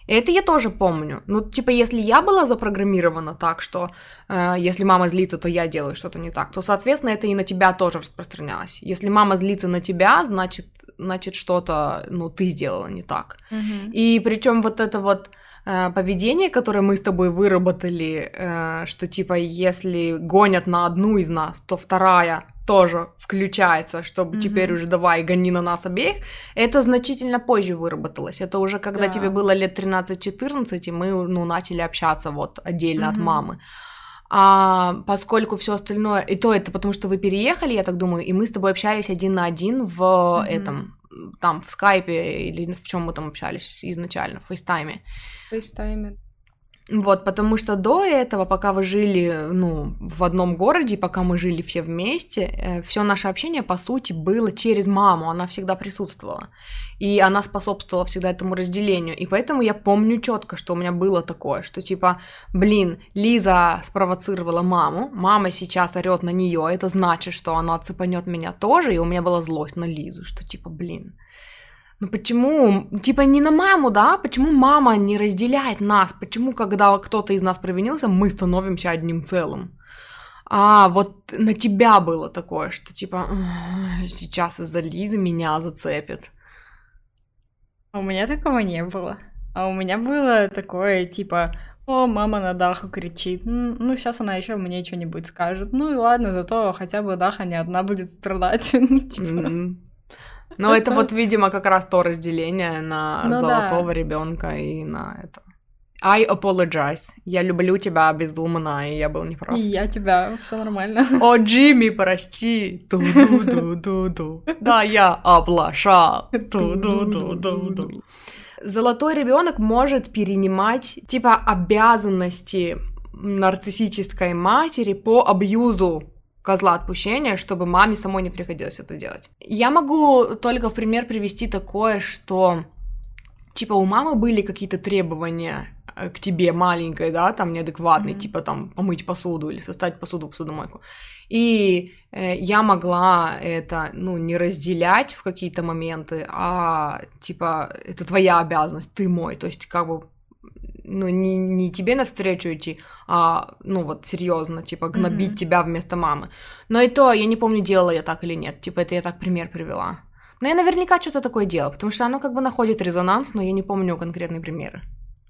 И это я тоже помню. Ну, типа, если я была запрограммирована так, что э, если мама злится, то я делаю что-то не так, то, соответственно, это и на тебя тоже распространялось. Если мама злится на тебя, значит, значит что-то, ну, ты сделала не так. Мгм. И причем вот это вот э, поведение, которое мы с тобой выработали, э, что типа если гонят на одну из нас, то вторая тоже включается, чтобы Мгм. теперь уже давай гони на нас обеих, это значительно позже выработалось. Это уже когда Да. тебе было лет 13-14, и мы ну, начали общаться вот отдельно от Мгм. мамы. А поскольку все остальное, и то это потому, что вы переехали, я так думаю, и мы с тобой общались один на один в Мгм. этом, там, в скайпе или в чем мы там общались изначально, в фейстайме. FaceTime. Вот, потому что до этого, пока вы жили, ну, в одном городе, пока мы жили все вместе, все наше общение, по сути, было через маму, она всегда присутствовала. И она способствовала всегда этому разделению. И поэтому я помню четко, что у меня было такое, что типа, блин, Лиза спровоцировала маму, мама сейчас орет на нее, это значит, что она цепанет меня тоже, и у меня была злость на Лизу, что типа, блин, ну почему, типа не на маму, да? Почему мама не разделяет нас? Почему, когда кто-то из нас провинился, мы становимся одним целым? А вот на тебя было такое, что типа «Ах, сейчас из-за Лизы меня зацепит. А у меня такого не было. А у меня было такое, типа, о, мама на Даху кричит. Ну, сейчас она еще мне что-нибудь скажет. Ну и ладно, зато хотя бы Даха не одна будет страдать. Ну. Но это вот, видимо, как раз то разделение на Ну да. золотого ребенка и на это. I apologize. Я люблю тебя безумно, и я был неправ. И я тебя, все нормально. О, Джимми, прости. Ту-ду-ду-ду-ду. Да, я оплошал. Ту-ду-ду-ду-ду. Золотой ребенок может перенимать типа обязанности нарциссической матери по абьюзу козла отпущения, чтобы маме самой не приходилось это делать. Я могу только в пример привести такое, что типа у мамы были какие-то требования э, к тебе маленькой, да, там неадекватные, Мгм. типа там помыть посуду или составить посуду в посудомойку. И э, я могла это, ну, не разделять в какие-то моменты, а типа это твоя обязанность, ты мой, то есть как бы ну, не, не тебе навстречу идти, а, ну, вот, серьезно, типа, гнобить Мгм. тебя вместо мамы. Но и то, я не помню, делала я так или нет, типа, это я так пример привела. Но я наверняка что-то такое делала, потому что оно как бы находит резонанс, но я не помню конкретные примеры.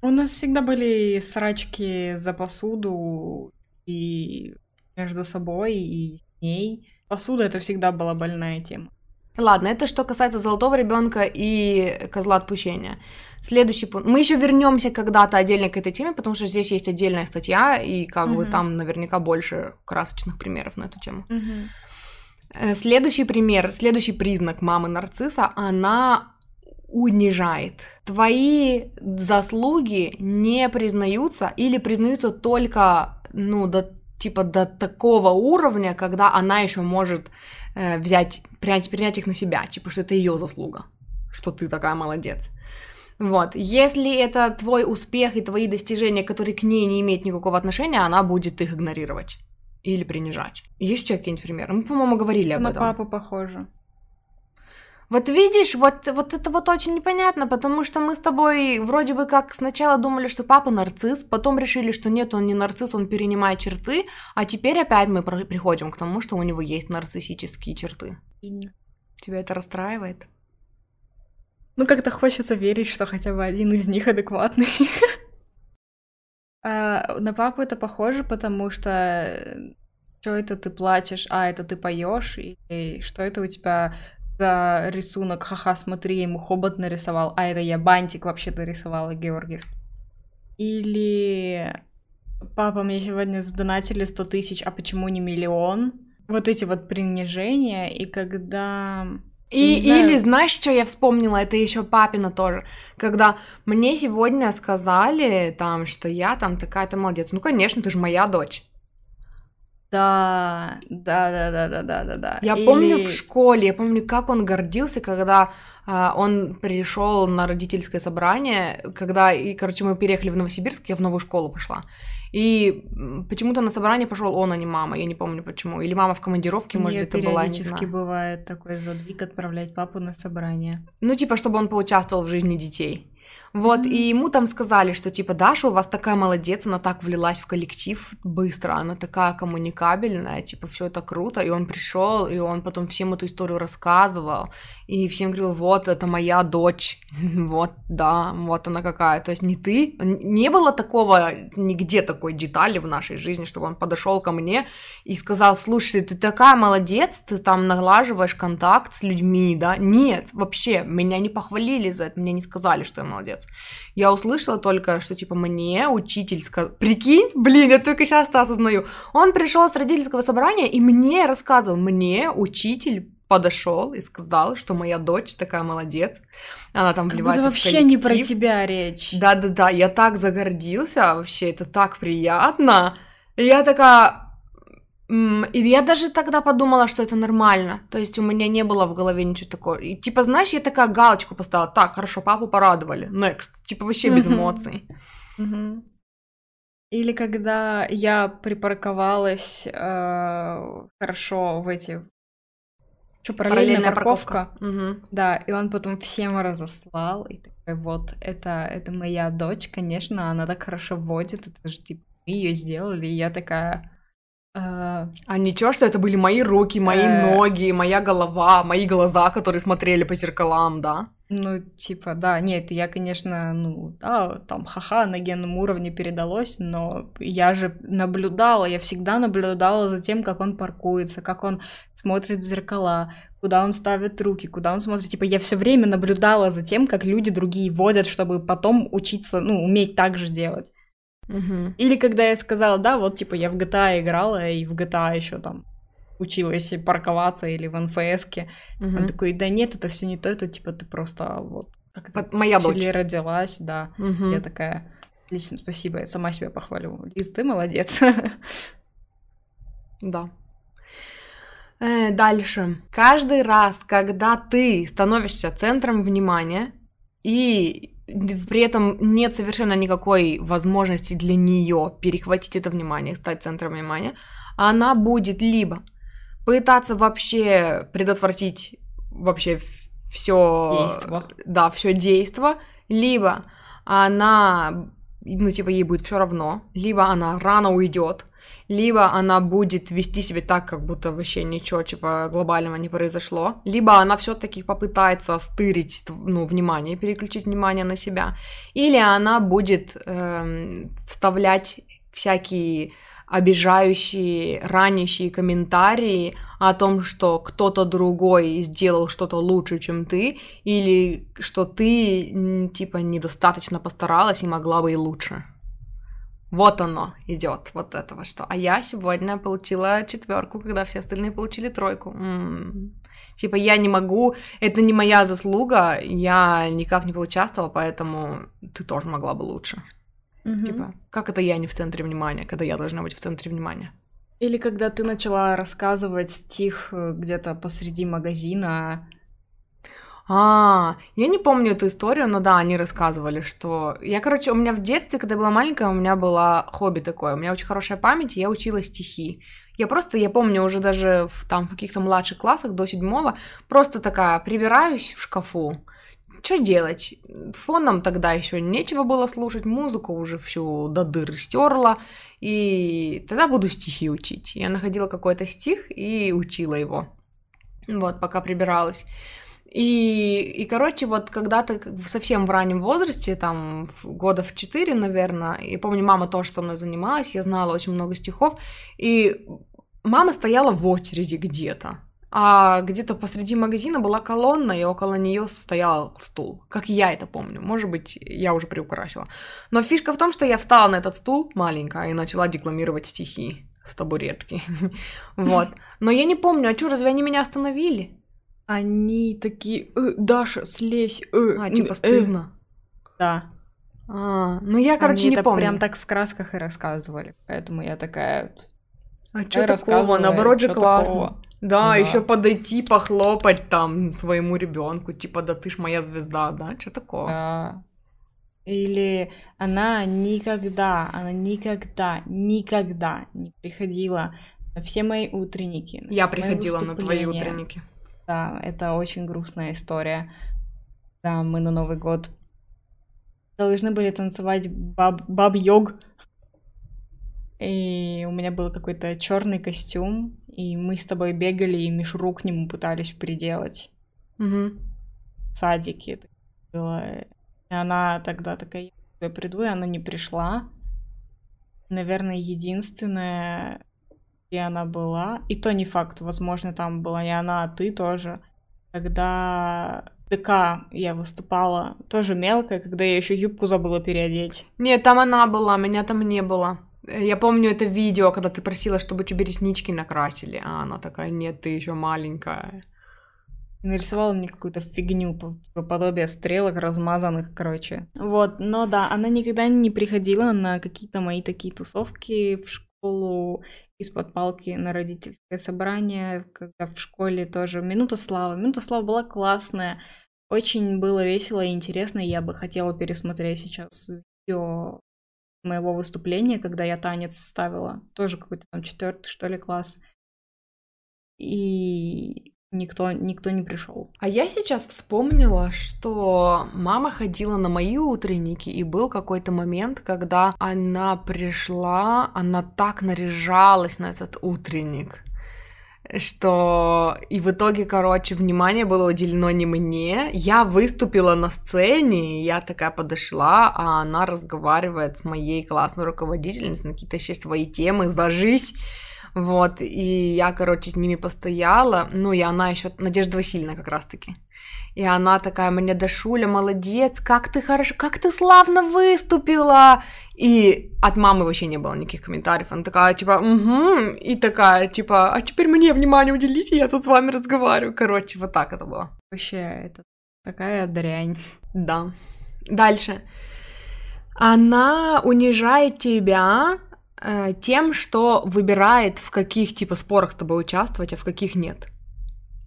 У нас всегда были срачки за посуду и между собой, и ней. Посуда это всегда была больная тема. Ладно, это что касается золотого ребенка и козла отпущения. Следующий пункт. Мы еще вернемся когда-то отдельно к этой теме, потому что здесь есть отдельная статья, и как бы Мгм. там наверняка больше красочных примеров на эту тему. Э, Следующий пример, следующий признак мамы нарцисса, она унижает. Твои заслуги не признаются или признаются только, ну, до типа до такого уровня, когда она еще может э, взять, принять, принять их на себя, типа, что это ее заслуга, что ты такая молодец. Вот. Если это твой успех и твои достижения, которые к ней не имеют никакого отношения, она будет их игнорировать или принижать. Есть у тебя какие-нибудь примеры? Мы, по-моему, говорили об На этом. папу похоже. Вот видишь, вот, вот это вот очень непонятно, потому что мы с тобой вроде бы как сначала думали, что папа нарцисс, потом решили, что нет, он не нарцисс, он перенимает черты, а теперь опять мы приходим к тому, что у него есть нарциссические черты. Тебя это расстраивает? Ну, как-то хочется верить, что хотя бы один из них адекватный. А, На папу это похоже, потому что что это ты плачешь, а это ты поешь, и что это у тебя за рисунок, ха-ха, смотри, я ему хобот нарисовал, а это я бантик вообще-то рисовала, Георгиевский. Или папа, мне сегодня задонатили 100 тысяч, а почему не миллион? Вот эти вот принижения, и когда... И, знаю. или знаешь, что я вспомнила? Это еще папина тоже. Когда мне сегодня сказали там, что я там такая-то молодец. Ну, конечно, ты же моя дочь. Да, да, да, да, да, да, да, да. Я Или- помню в школе, я помню, как он гордился, когда а, он пришел на родительское собрание, когда, и, короче, мы переехали в Новосибирск, я в новую школу пошла. И почему-то на собрание пошел он, а не мама, я не помню почему. Или мама в командировке, У может, где-то была, не периодически знаю. бывает такой задвиг отправлять папу на собрание. Ну, типа, чтобы он поучаствовал в жизни детей. Вот, и ему там сказали, что, типа, Даша у вас такая молодец, она так влилась в коллектив быстро, она такая коммуникабельная, типа, все это круто. И он пришел, и он потом всем эту историю рассказывал, и всем говорил, вот, это моя дочь, вот, да, вот она какая. То есть не ты, не было такого, нигде такой детали в нашей жизни, чтобы он подошел ко мне и сказал, слушай, ты такая молодец, ты там налаживаешь контакт с людьми, да? Нет, вообще, меня не похвалили за это, мне не сказали, что я молодец. Я услышала только, что, типа, мне учитель сказал... Прикинь, блин, я только сейчас это осознаю. Он пришел с родительского собрания и мне рассказывал, мне учитель подошел и сказал, что моя дочь такая молодец, она там Как будто вливается в вообще не про тебя речь. Да-да-да, я так загордился, вообще, это так приятно. И я такая... И я даже тогда подумала, что это нормально. То есть у меня не было в голове ничего такого. И, типа, знаешь, я такая галочку поставила. Так, хорошо, папу порадовали. Next. Типа, вообще без эмоций. Или когда я припарковалась э, хорошо в эти... Что, параллельная, парковка? Мгм. Да, и он потом всем разослал, и такой, вот, это, это моя дочь, конечно, она так хорошо водит, это же, типа, мы ее сделали, и я такая... э, А ничего, что это были мои руки, мои Э. ноги, моя голова, мои глаза, которые смотрели по зеркалам, да? Ну, типа, да, нет, я, конечно, ну, да, там, ха-ха, на генном уровне передалось, но я же наблюдала, я всегда наблюдала за тем, как он паркуется, как он смотрит в зеркала, куда он ставит руки, куда он смотрит. Типа, я все время наблюдала за тем, как люди другие водят, чтобы потом учиться, ну, уметь так же делать. Мгм. Или когда я сказала, да, вот, типа, я в GTA играла, и в GTA еще там училась парковаться или в НФСке. Он Мгм. такой, да нет, это все не то, это типа ты просто вот как это, Моя дочь. родилась, да. Мгм. Я такая, отлично, спасибо, я сама себя похвалю. Лиз, ты молодец. Да. Э, дальше. Каждый раз, когда ты становишься центром внимания, и при этом нет совершенно никакой возможности для нее перехватить это внимание, стать центром внимания, она будет либо пытаться вообще предотвратить вообще все Действо. да, все действо, либо она, ну, типа, ей будет все равно, либо она рано уйдет, либо она будет вести себя так, как будто вообще ничего, типа, глобального не произошло, либо она все-таки попытается стырить, ну, внимание, переключить внимание на себя, или она будет эм, вставлять всякие обижающие, ранящие комментарии о том, что кто-то другой сделал что-то лучше, чем ты, или что ты, типа, недостаточно постаралась и могла бы и лучше. Вот оно идет, вот этого что. А я сегодня получила четверку, когда все остальные получили тройку. М. Типа я не могу, это не моя заслуга, я никак не поучаствовала, поэтому ты тоже могла бы лучше. Мгм. Типа, как это я не в центре внимания, когда я должна быть в центре внимания? Или когда ты начала рассказывать стих э, где-то посреди магазина. А, я не помню эту историю, но да, они рассказывали, что... Я, короче, у меня в детстве, когда была маленькая, у меня было хобби такое. У меня очень хорошая память, я учила стихи. Я просто, я помню, уже даже в, там, в каких-то младших классах, до седьмого, просто такая прибираюсь в шкафу. Что делать? Фоном тогда еще нечего было слушать, музыку уже всю до дыр стерла, и тогда буду стихи учить. Я находила какой-то стих и учила его. Вот, пока прибиралась. И, и, короче, вот когда-то совсем в раннем возрасте, там, года в 4, наверное, и помню, мама тоже со мной занималась, я знала очень много стихов, и мама стояла в очереди где-то, а где-то посреди магазина была колонна, и около нее стоял стул, как я это помню, может быть, я уже приукрасила. Но фишка в том, что я встала на этот стул маленькая и начала декламировать стихи с табуретки, вот. Но я не помню, а что, разве они меня остановили? Они такие, «Э, Даша, слезь. э, А, типа э». стыдно. Да. А, ну я, короче, Они не это помню. прям так в красках и рассказывали. Поэтому я такая, А что такого? Наоборот же классно. Такого. Да, да. еще подойти, похлопать там своему ребенку, типа, да ты ж моя звезда, да? Что такого? Да. Или она никогда, она никогда, никогда не приходила на все мои утренники. Я приходила на твои утренники. Да, это очень грустная история. Да, мы на Новый год должны были танцевать баб, баб-йог. И у меня был какой-то черный костюм, и мы с тобой бегали и мишуру к нему пытались приделать. Угу. В садике это было. И она тогда такая, я приду, и она не пришла. Наверное, единственное, где она была, и то не факт, возможно, там была не она, а ты тоже, когда ДК я выступала, тоже мелкая, когда я еще юбку забыла переодеть. Нет, там она была, меня там не было. Я помню это видео, когда ты просила, чтобы тебе реснички накрасили, а она такая, нет, ты еще маленькая. Нарисовала мне какую-то фигню, типа подобие стрелок размазанных, короче. Вот, но да, она никогда не приходила на какие-то мои такие тусовки в школу из-под палки на родительское собрание, когда в школе тоже Минута славы. Минута славы была классная, очень было весело и интересно. Я бы хотела пересмотреть сейчас видео моего выступления, когда я танец ставила. Тоже какой-то там четвертый, что ли, класс. И никто, никто не пришел. А я сейчас вспомнила, что мама ходила на мои утренники, и был какой-то момент, когда она пришла, она так наряжалась на этот утренник что и в итоге, короче, внимание было уделено не мне. Я выступила на сцене, я такая подошла, а она разговаривает с моей классной руководительницей на какие-то еще свои темы, зажись. Вот, и я, короче, с ними постояла, ну, и она еще, Надежда Васильевна как раз-таки. И она такая мне, Дашуля, молодец, как ты хорошо, как ты славно выступила. И от мамы вообще не было никаких комментариев. Она такая, типа, угу, и такая, типа, а теперь мне внимание уделите, я тут с вами разговариваю. Короче, вот так это было. Вообще, это такая дрянь. Да. Дальше. Она унижает тебя э, тем, что выбирает, в каких, типа, спорах с тобой участвовать, а в каких нет.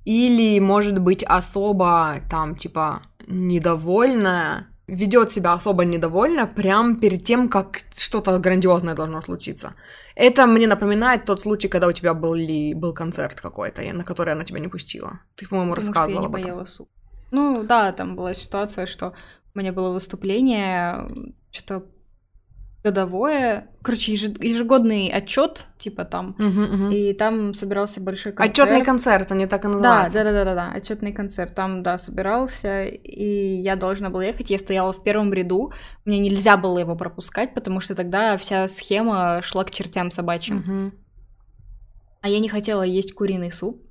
Или, может быть, особо там, типа, недовольная, ведет себя особо недовольно прям перед тем, как что-то грандиозное должно случиться. Это мне напоминает тот случай, когда у тебя был, ли, был концерт какой-то, на который она тебя не пустила. Ты, по-моему, Потому рассказывала что я не об этом. суп. Ну да, там была ситуация, что у меня было выступление, что годовое, короче, ежегодный отчет, типа там, угу, угу. и там собирался большой концерт. Отчетный концерт, они так и называются. Да, да, да, да, да, отчетный концерт. Там, да, собирался, и я должна была ехать. Я стояла в первом ряду, мне нельзя было его пропускать, потому что тогда вся схема шла к чертям собачьим. Угу. А я не хотела есть куриный суп,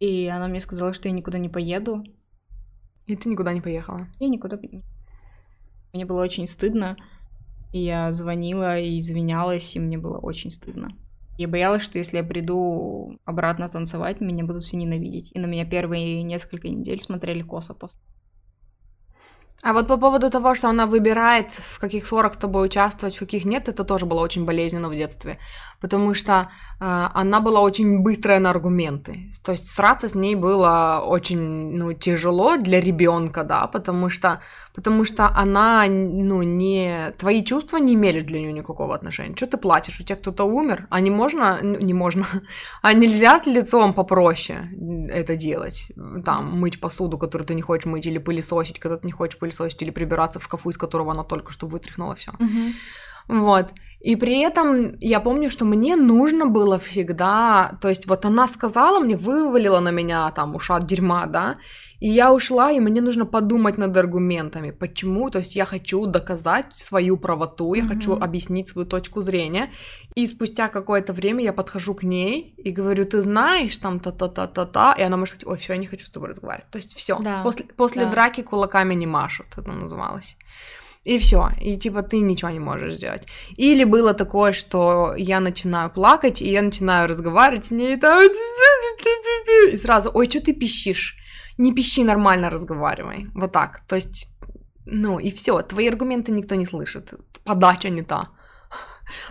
и она мне сказала, что я никуда не поеду. И ты никуда не поехала? Я никуда не Мне было очень стыдно. И я звонила и извинялась, и мне было очень стыдно. Я боялась, что если я приду обратно танцевать, меня будут все ненавидеть. И на меня первые несколько недель смотрели косо после. А вот по поводу того, что она выбирает, в каких ссорах с тобой участвовать, в каких нет, это тоже было очень болезненно в детстве. Потому что э, она была очень быстрая на аргументы. То есть сраться с ней было очень ну, тяжело для ребенка, да, потому что, потому что она, ну, не... Твои чувства не имели для нее никакого отношения. Что ты плачешь? У тебя кто-то умер? А не можно? Не можно. А нельзя с лицом попроще это делать? Там, мыть посуду, которую ты не хочешь мыть, или пылесосить, когда ты не хочешь пылесосить или прибираться в шкафу, из которого она только что вытряхнула все. Угу. Вот. И при этом я помню, что мне нужно было всегда, то есть вот она сказала мне, вывалила на меня там ушат дерьма, да, и я ушла, и мне нужно подумать над аргументами, почему, то есть я хочу доказать свою правоту, я mm-hmm. хочу объяснить свою точку зрения, и спустя какое-то время я подхожу к ней и говорю, ты знаешь, там та-та-та-та-та, и она может сказать, ой, все, я не хочу с тобой разговаривать, то есть все, да. после, после да. драки кулаками не машут, это называлось. И все, и типа ты ничего не можешь сделать. Или было такое, что я начинаю плакать, и я начинаю разговаривать с ней, там, и сразу, ой, что ты пищишь? Не пищи, нормально разговаривай. Вот так. То есть, ну и все, твои аргументы никто не слышит. Подача не та.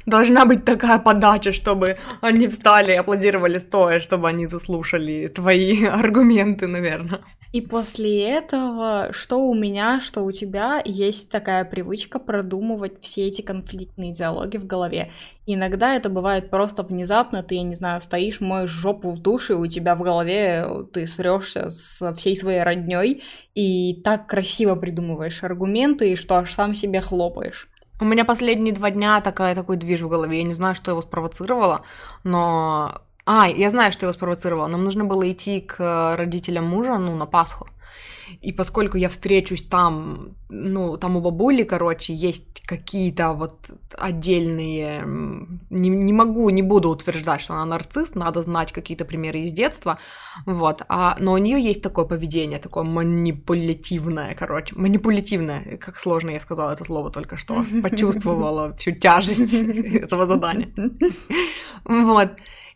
Должна быть такая подача, чтобы они встали и аплодировали стоя, чтобы они заслушали твои аргументы, наверное. И после этого, что у меня, что у тебя, есть такая привычка продумывать все эти конфликтные диалоги в голове. И иногда это бывает просто внезапно, ты, я не знаю, стоишь, моешь жопу в душе, у тебя в голове ты срешься со всей своей родней, и так красиво придумываешь аргументы, что аж сам себе хлопаешь. У меня последние два дня такая, такой движ в голове. Я не знаю, что его спровоцировало, но... А, я знаю, что его спровоцировало. Нам нужно было идти к родителям мужа, ну, на Пасху. И поскольку я встречусь там, ну, там у бабули, короче, есть какие-то вот отдельные... Не, не могу, не буду утверждать, что она нарцисс, надо знать какие-то примеры из детства, вот. А, но у нее есть такое поведение, такое манипулятивное, короче. Манипулятивное, как сложно я сказала это слово только что. Почувствовала всю тяжесть этого задания. Вот.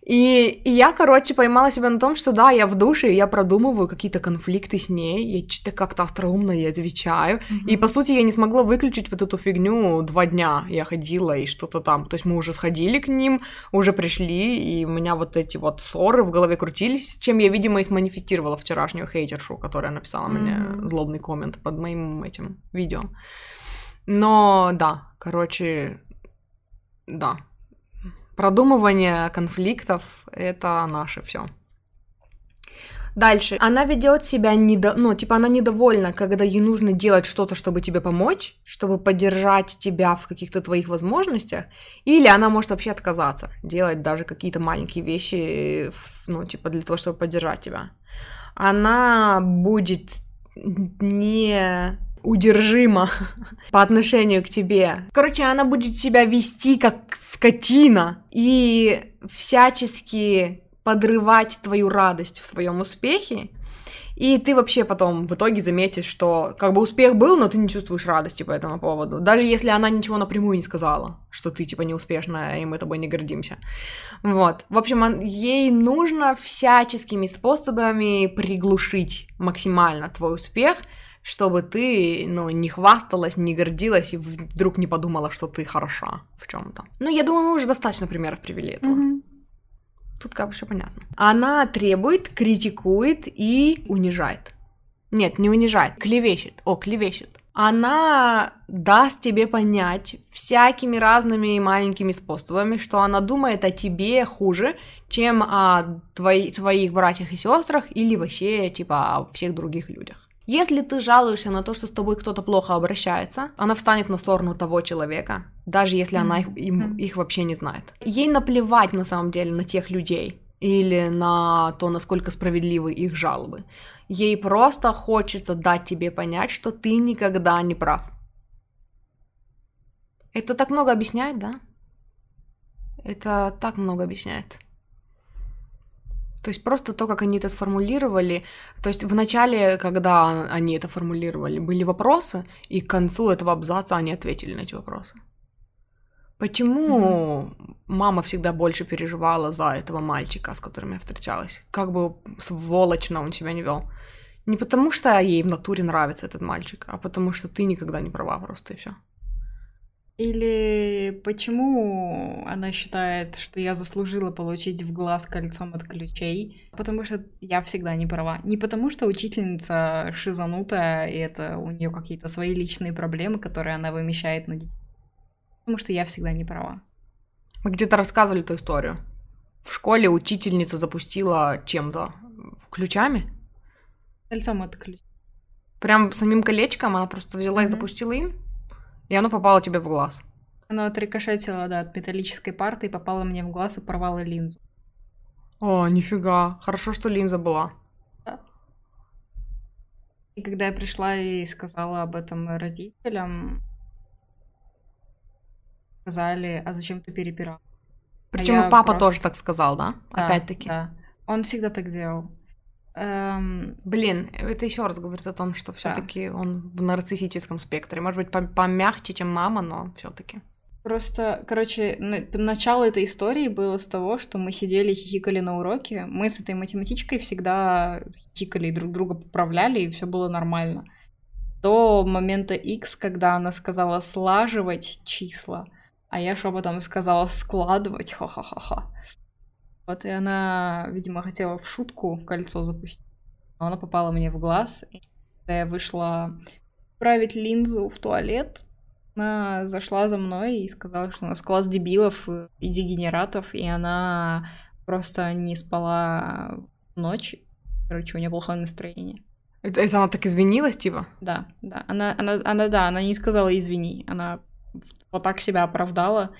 И, и я, короче, поймала себя на том, что да, я в душе, я продумываю какие-то конфликты с ней, я что-то как-то остроумно ей отвечаю. Mm-hmm. И, по сути, я не смогла выключить вот эту фигню два дня. Я ходила и что-то там. То есть мы уже сходили к ним, уже пришли, и у меня вот эти вот ссоры в голове крутились, чем я, видимо, и сманифестировала вчерашнюю хейтершу, которая написала mm-hmm. мне злобный коммент под моим этим видео. Но да, короче, да, Продумывание конфликтов — это наше все. Дальше. Она ведет себя недо... ну, типа, она недовольна, когда ей нужно делать что-то, чтобы тебе помочь, чтобы поддержать тебя в каких-то твоих возможностях, или она может вообще отказаться, делать даже какие-то маленькие вещи, ну, типа, для того, чтобы поддержать тебя. Она будет не удержима по отношению к тебе. Короче, она будет себя вести как скотина и всячески подрывать твою радость в своем успехе. И ты вообще потом в итоге заметишь, что как бы успех был, но ты не чувствуешь радости по этому поводу. Даже если она ничего напрямую не сказала, что ты типа неуспешная, и мы тобой не гордимся. Вот. В общем, ей нужно всяческими способами приглушить максимально твой успех, чтобы ты, ну, не хвасталась, не гордилась и вдруг не подумала, что ты хороша в чем-то. Ну, я думаю, мы уже достаточно примеров привели этого. Mm-hmm. Тут как бы все понятно. Она требует, критикует и унижает. Нет, не унижает, клевещет. О, клевещет. Она даст тебе понять всякими разными маленькими способами, что она думает о тебе хуже, чем о твои, твоих братьях и сестрах или вообще, типа, о всех других людях. Если ты жалуешься на то, что с тобой кто-то плохо обращается, она встанет на сторону того человека, даже если mm-hmm. она их, им, их вообще не знает. Ей наплевать на самом деле на тех людей или на то, насколько справедливы их жалобы. Ей просто хочется дать тебе понять, что ты никогда не прав. Это так много объясняет, да? Это так много объясняет. То есть просто то, как они это сформулировали. То есть в начале, когда они это формулировали, были вопросы, и к концу этого абзаца они ответили на эти вопросы. Почему mm-hmm. мама всегда больше переживала за этого мальчика, с которым я встречалась? Как бы сволочно он себя не вел. Не потому что ей в натуре нравится этот мальчик, а потому что ты никогда не права просто и все. Или почему она считает, что я заслужила получить в глаз кольцом от ключей? Потому что я всегда не права. Не потому что учительница шизанутая, и это у нее какие-то свои личные проблемы, которые она вымещает на детей. Потому что я всегда не права. Мы где-то рассказывали эту историю. В школе учительница запустила чем-то. Ключами? Кольцом от ключей. Прям самим колечком она просто взяла mm-hmm. и запустила им? И оно попало тебе в глаз. Оно отрикошетило, да, от металлической парты и попало мне в глаз и порвало линзу. О, нифига. Хорошо, что линза была. Да. И когда я пришла и сказала об этом родителям, сказали, а зачем ты перепирал? Причем а и папа просто... тоже так сказал, да? да Опять-таки. Да. Он всегда так делал. Эм, блин, это еще раз говорит о том, что все-таки да. он в нарциссическом спектре. Может быть, помягче, чем мама, но все-таки. Просто, короче, начало этой истории было с того, что мы сидели, хихикали на уроке. Мы с этой математичкой всегда хихикали, друг друга поправляли, и все было нормально. До момента X, когда она сказала слаживать числа, А я шепотом сказала складывать, ха-ха-ха-ха. Вот и она, видимо, хотела в шутку кольцо запустить. Но она попала мне в глаз. И когда я вышла править линзу в туалет, она зашла за мной и сказала, что у нас класс дебилов и дегенератов, и она просто не спала ночь. Короче, у нее плохое настроение. Это, это она так извинилась, типа? Да, да. Она, она, она, да, она не сказала извини. Она вот так себя оправдала.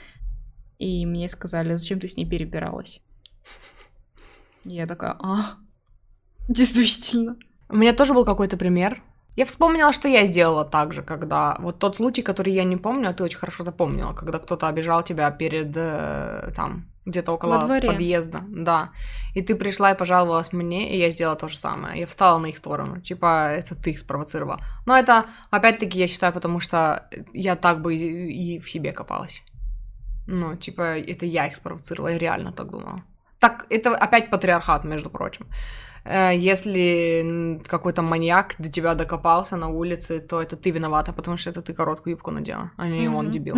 И мне сказали, зачем ты с ней перебиралась? Я такая, а, действительно. У меня тоже был какой-то пример. Я вспомнила, что я сделала так же, когда... Вот тот случай, который я не помню, а ты очень хорошо запомнила, когда кто-то обижал тебя перед, э, там, где-то около подъезда. Да. И ты пришла и пожаловалась мне, и я сделала то же самое. Я встала на их сторону. Типа, это ты их спровоцировала. Но это, опять-таки, я считаю, потому что я так бы и в себе копалась. Ну, типа, это я их спровоцировала, я реально так думала. Так, это опять патриархат, между прочим. Э, если какой-то маньяк до тебя докопался на улице, то это ты виновата, потому что это ты короткую юбку надела, а не он дебил.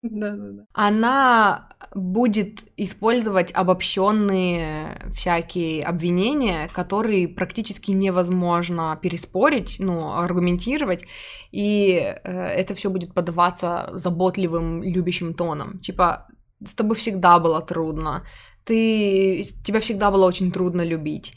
Да, да, да. Она будет использовать обобщенные всякие обвинения, которые практически невозможно переспорить, ну, аргументировать, и э, это все будет подаваться заботливым, любящим тоном. Типа, с тобой всегда было трудно, ты, тебя всегда было очень трудно любить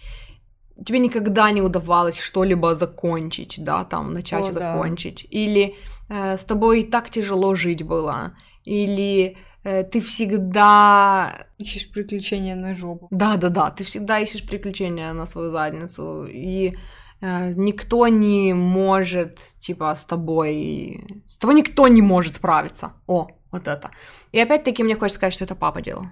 тебе никогда не удавалось что-либо закончить, да, там, начать О, закончить. Да. Или э, с тобой так тяжело жить было. Или э, ты всегда... Ищешь приключения на жопу. Да-да-да, ты всегда ищешь приключения на свою задницу. И э, никто не может, типа, с тобой... С тобой никто не может справиться. О, вот это. И опять-таки мне хочется сказать, что это папа делал.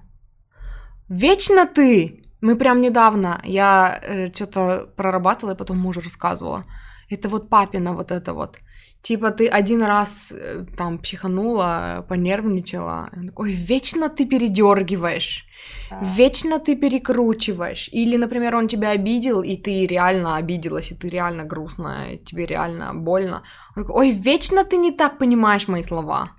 Вечно ты мы прям недавно, я э, что-то прорабатывала и потом мужу рассказывала. Это вот папина вот это вот. Типа ты один раз э, там психанула, понервничала. Он такой, вечно ты передергиваешь. Да. Вечно ты перекручиваешь. Или, например, он тебя обидел, и ты реально обиделась, и ты реально грустная, и тебе реально больно. Он такой, ой, вечно ты не так понимаешь мои слова.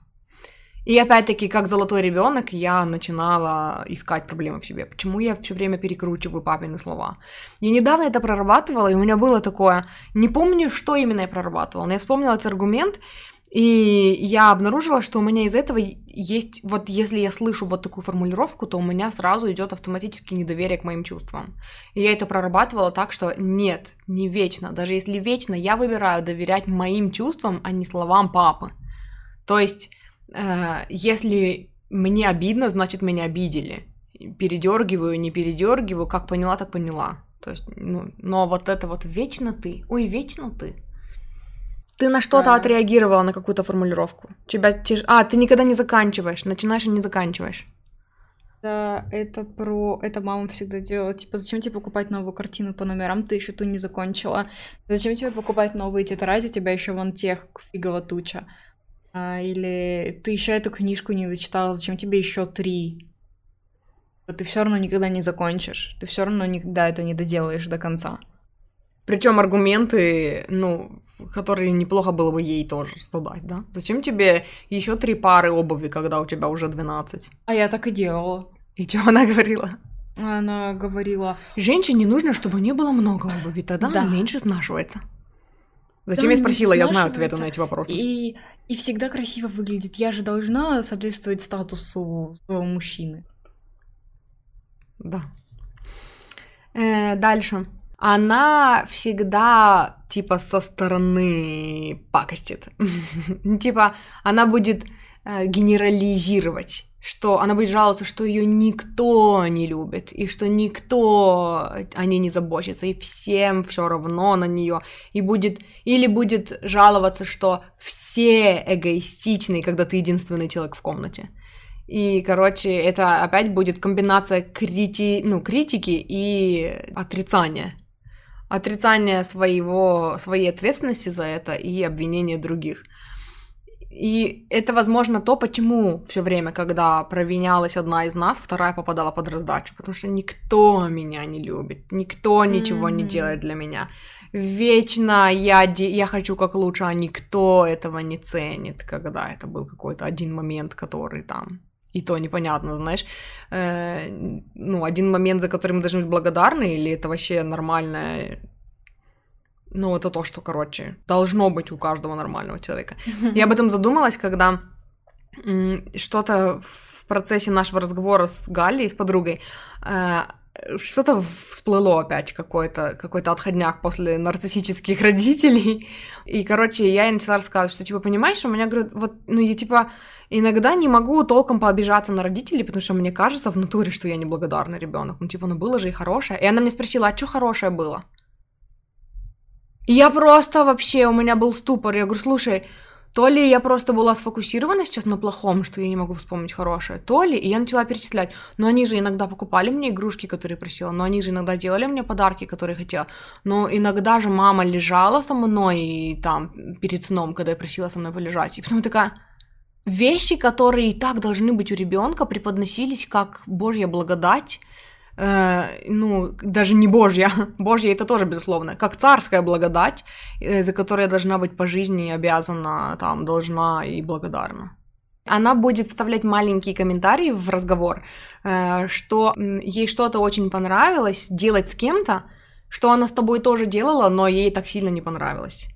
И опять-таки, как золотой ребенок, я начинала искать проблемы в себе. Почему я все время перекручиваю папины слова? Я недавно это прорабатывала, и у меня было такое, не помню, что именно я прорабатывала, но я вспомнила этот аргумент, и я обнаружила, что у меня из этого есть, вот если я слышу вот такую формулировку, то у меня сразу идет автоматически недоверие к моим чувствам. И я это прорабатывала так, что нет, не вечно. Даже если вечно, я выбираю доверять моим чувствам, а не словам папы. То есть если мне обидно, значит меня обидели. Передергиваю, не передергиваю, как поняла, так поняла. То есть, ну, но вот это вот вечно ты, ой, вечно ты. Ты на что-то да. отреагировала, на какую-то формулировку. Тебя тяж... А, ты никогда не заканчиваешь, начинаешь и не заканчиваешь. Да, это про... Это мама всегда делала. Типа, зачем тебе покупать новую картину по номерам, ты еще ту не закончила? Зачем тебе покупать новые тетради, у тебя еще вон тех фигово туча? А, или ты еще эту книжку не зачитала, зачем тебе еще три? Ты все равно никогда не закончишь. Ты все равно никогда это не доделаешь до конца. Причем аргументы, ну, которые неплохо было бы ей тоже задать, да? Зачем тебе еще три пары обуви, когда у тебя уже 12? А я так и делала. И что она говорила? Она говорила... Женщине нужно, чтобы не было много обуви, тогда да. она меньше снашивается. Зачем да, я спросила? Я знаю ответы на эти вопросы. И и всегда красиво выглядит. Я же должна соответствовать статусу своего мужчины. Да. Э, дальше. Она всегда типа со стороны пакостит. типа она будет э, генерализировать что она будет жаловаться, что ее никто не любит, и что никто о ней не заботится, и всем все равно на нее, и будет, или будет жаловаться, что все эгоистичны, когда ты единственный человек в комнате. И, короче, это опять будет комбинация крити... ну, критики и отрицания. Отрицание своего, своей ответственности за это и обвинение других. И это, возможно, то, почему все время, когда провинялась одна из нас, вторая попадала под раздачу, потому что никто меня не любит, никто ничего mm-hmm. не делает для меня. вечно я, я хочу как лучше, а никто этого не ценит, когда это был какой-то один момент, который там и то непонятно, знаешь, э, ну, один момент, за который мы должны быть благодарны, или это вообще нормальное, ну, это то, что, короче, должно быть у каждого нормального человека. Я об этом задумалась, когда что-то в процессе нашего разговора с Галей, с подругой, э, что-то всплыло опять, какой-то какой отходняк после нарциссических родителей. И, короче, я ей начала рассказывать, что, типа, понимаешь, у меня, говорит, вот, ну, я, типа, иногда не могу толком пообижаться на родителей, потому что мне кажется в натуре, что я неблагодарный ребенок. Ну, типа, ну, было же и хорошее. И она мне спросила, а что хорошее было? Я просто вообще, у меня был ступор. Я говорю, слушай, то ли я просто была сфокусирована сейчас на плохом, что я не могу вспомнить хорошее, то ли, и я начала перечислять. Но они же иногда покупали мне игрушки, которые просила, но они же иногда делали мне подарки, которые хотела. Но иногда же мама лежала со мной и там перед сном, когда я просила со мной полежать. И потом такая, вещи, которые и так должны быть у ребенка, преподносились как Божья благодать, э, ну, даже не Божья, Божья это тоже, безусловно, как царская благодать, э, за которую я должна быть по жизни обязана, там, должна и благодарна. Она будет вставлять маленькие комментарии в разговор, э, что ей что-то очень понравилось делать с кем-то, что она с тобой тоже делала, но ей так сильно не понравилось.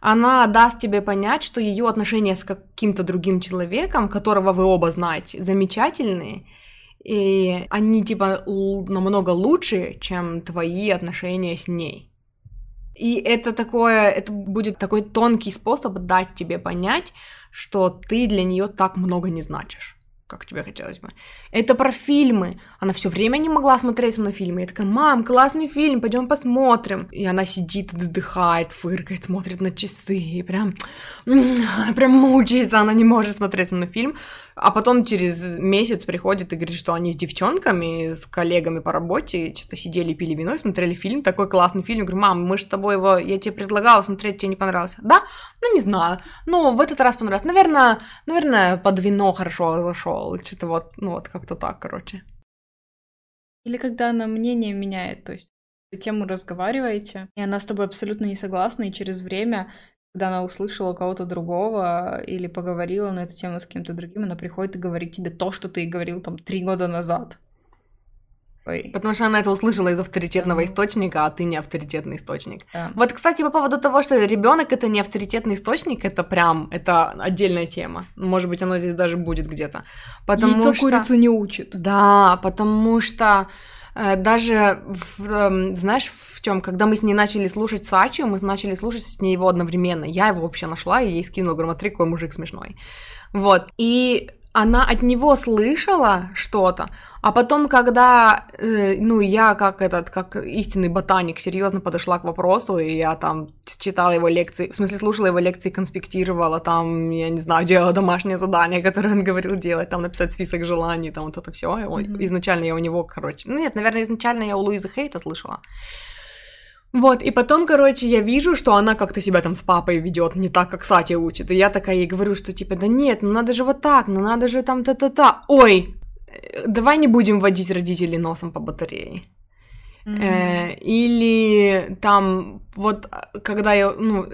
Она даст тебе понять, что ее отношения с каким-то другим человеком, которого вы оба знаете, замечательные, и они типа намного лучше, чем твои отношения с ней. И это такое, это будет такой тонкий способ дать тебе понять, что ты для нее так много не значишь как тебе хотелось бы. Это про фильмы. Она все время не могла смотреть со мной фильмы. Я такая, мам, классный фильм, пойдем посмотрим. И она сидит, вздыхает, фыркает, смотрит на часы, и прям, прям мучается, она не может смотреть со мной фильм. А потом через месяц приходит и говорит, что они с девчонками, с коллегами по работе что-то сидели, пили вино и смотрели фильм, такой классный фильм. Я говорю, мам, мы же с тобой его, я тебе предлагала смотреть, тебе не понравился. Да? Ну, не знаю. Ну, в этот раз понравилось. Наверное, наверное, под вино хорошо зашел. Что-то вот, ну, вот как-то так, короче. Или когда она мнение меняет, то есть тему разговариваете, и она с тобой абсолютно не согласна, и через время когда она услышала кого-то другого или поговорила на эту тему с кем-то другим, она приходит и говорит тебе то, что ты говорил там три года назад. Ой. Потому что она это услышала из авторитетного да. источника, а ты не авторитетный источник. Да. Вот, кстати, по поводу того, что ребенок это не авторитетный источник, это прям это отдельная тема. Может быть, оно здесь даже будет где-то. Потому Яйцо что... курицу не учит. Да, потому что Э, даже, в, эм, знаешь, в чем, когда мы с ней начали слушать Сачи, мы начали слушать с ней его одновременно. Я его вообще нашла и ей скинула, говорю, смотри, какой мужик смешной. Вот. И она от него слышала что-то, а потом, когда, э, ну, я как этот, как истинный ботаник, серьезно подошла к вопросу, и я там читала его лекции, в смысле, слушала его лекции, конспектировала, там, я не знаю, делала домашнее задание, которое он говорил делать, там, написать список желаний, там, вот это все. Mm-hmm. Изначально я у него, короче, ну, нет, наверное, изначально я у Луизы Хейта слышала. Вот, и потом, короче, я вижу, что она как-то себя там с папой ведет, не так, как Сати учит. И я такая ей говорю, что типа, да нет, ну надо же вот так, ну надо же там та-та-та. Ой, э, давай не будем водить родителей носом по батарее. Mm-hmm. Э, или там, вот, когда я, ну,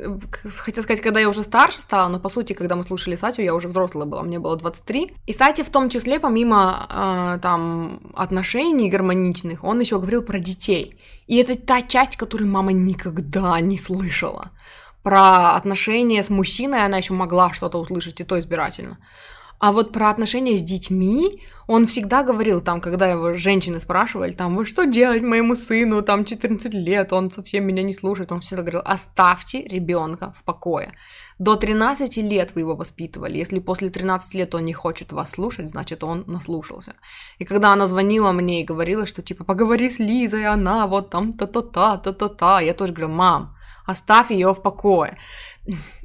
хотел сказать, когда я уже старше стала, но по сути, когда мы слушали Сатю, я уже взрослая была, мне было 23. И Сати в том числе, помимо э, там отношений гармоничных, он еще говорил про детей. И это та часть, которую мама никогда не слышала. Про отношения с мужчиной она еще могла что-то услышать, и то избирательно. А вот про отношения с детьми он всегда говорил, там, когда его женщины спрашивали, там, вы что делать моему сыну, там, 14 лет, он совсем меня не слушает, он всегда говорил, оставьте ребенка в покое. До 13 лет вы его воспитывали, если после 13 лет он не хочет вас слушать, значит, он наслушался. И когда она звонила мне и говорила, что, типа, поговори с Лизой, она вот там та-та-та, та-та-та, я тоже говорю, мам, оставь ее в покое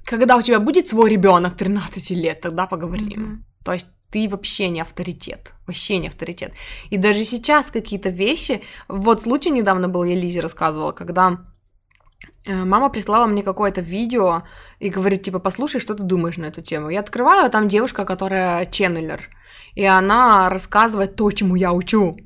когда у тебя будет свой ребенок 13 лет, тогда поговорим. Mm-hmm. То есть ты вообще не авторитет, вообще не авторитет. И даже сейчас какие-то вещи, вот случай недавно был, я Лизе рассказывала, когда э, мама прислала мне какое-то видео и говорит, типа, послушай, что ты думаешь на эту тему. Я открываю, а там девушка, которая ченнелер, и она рассказывает то, чему я учу.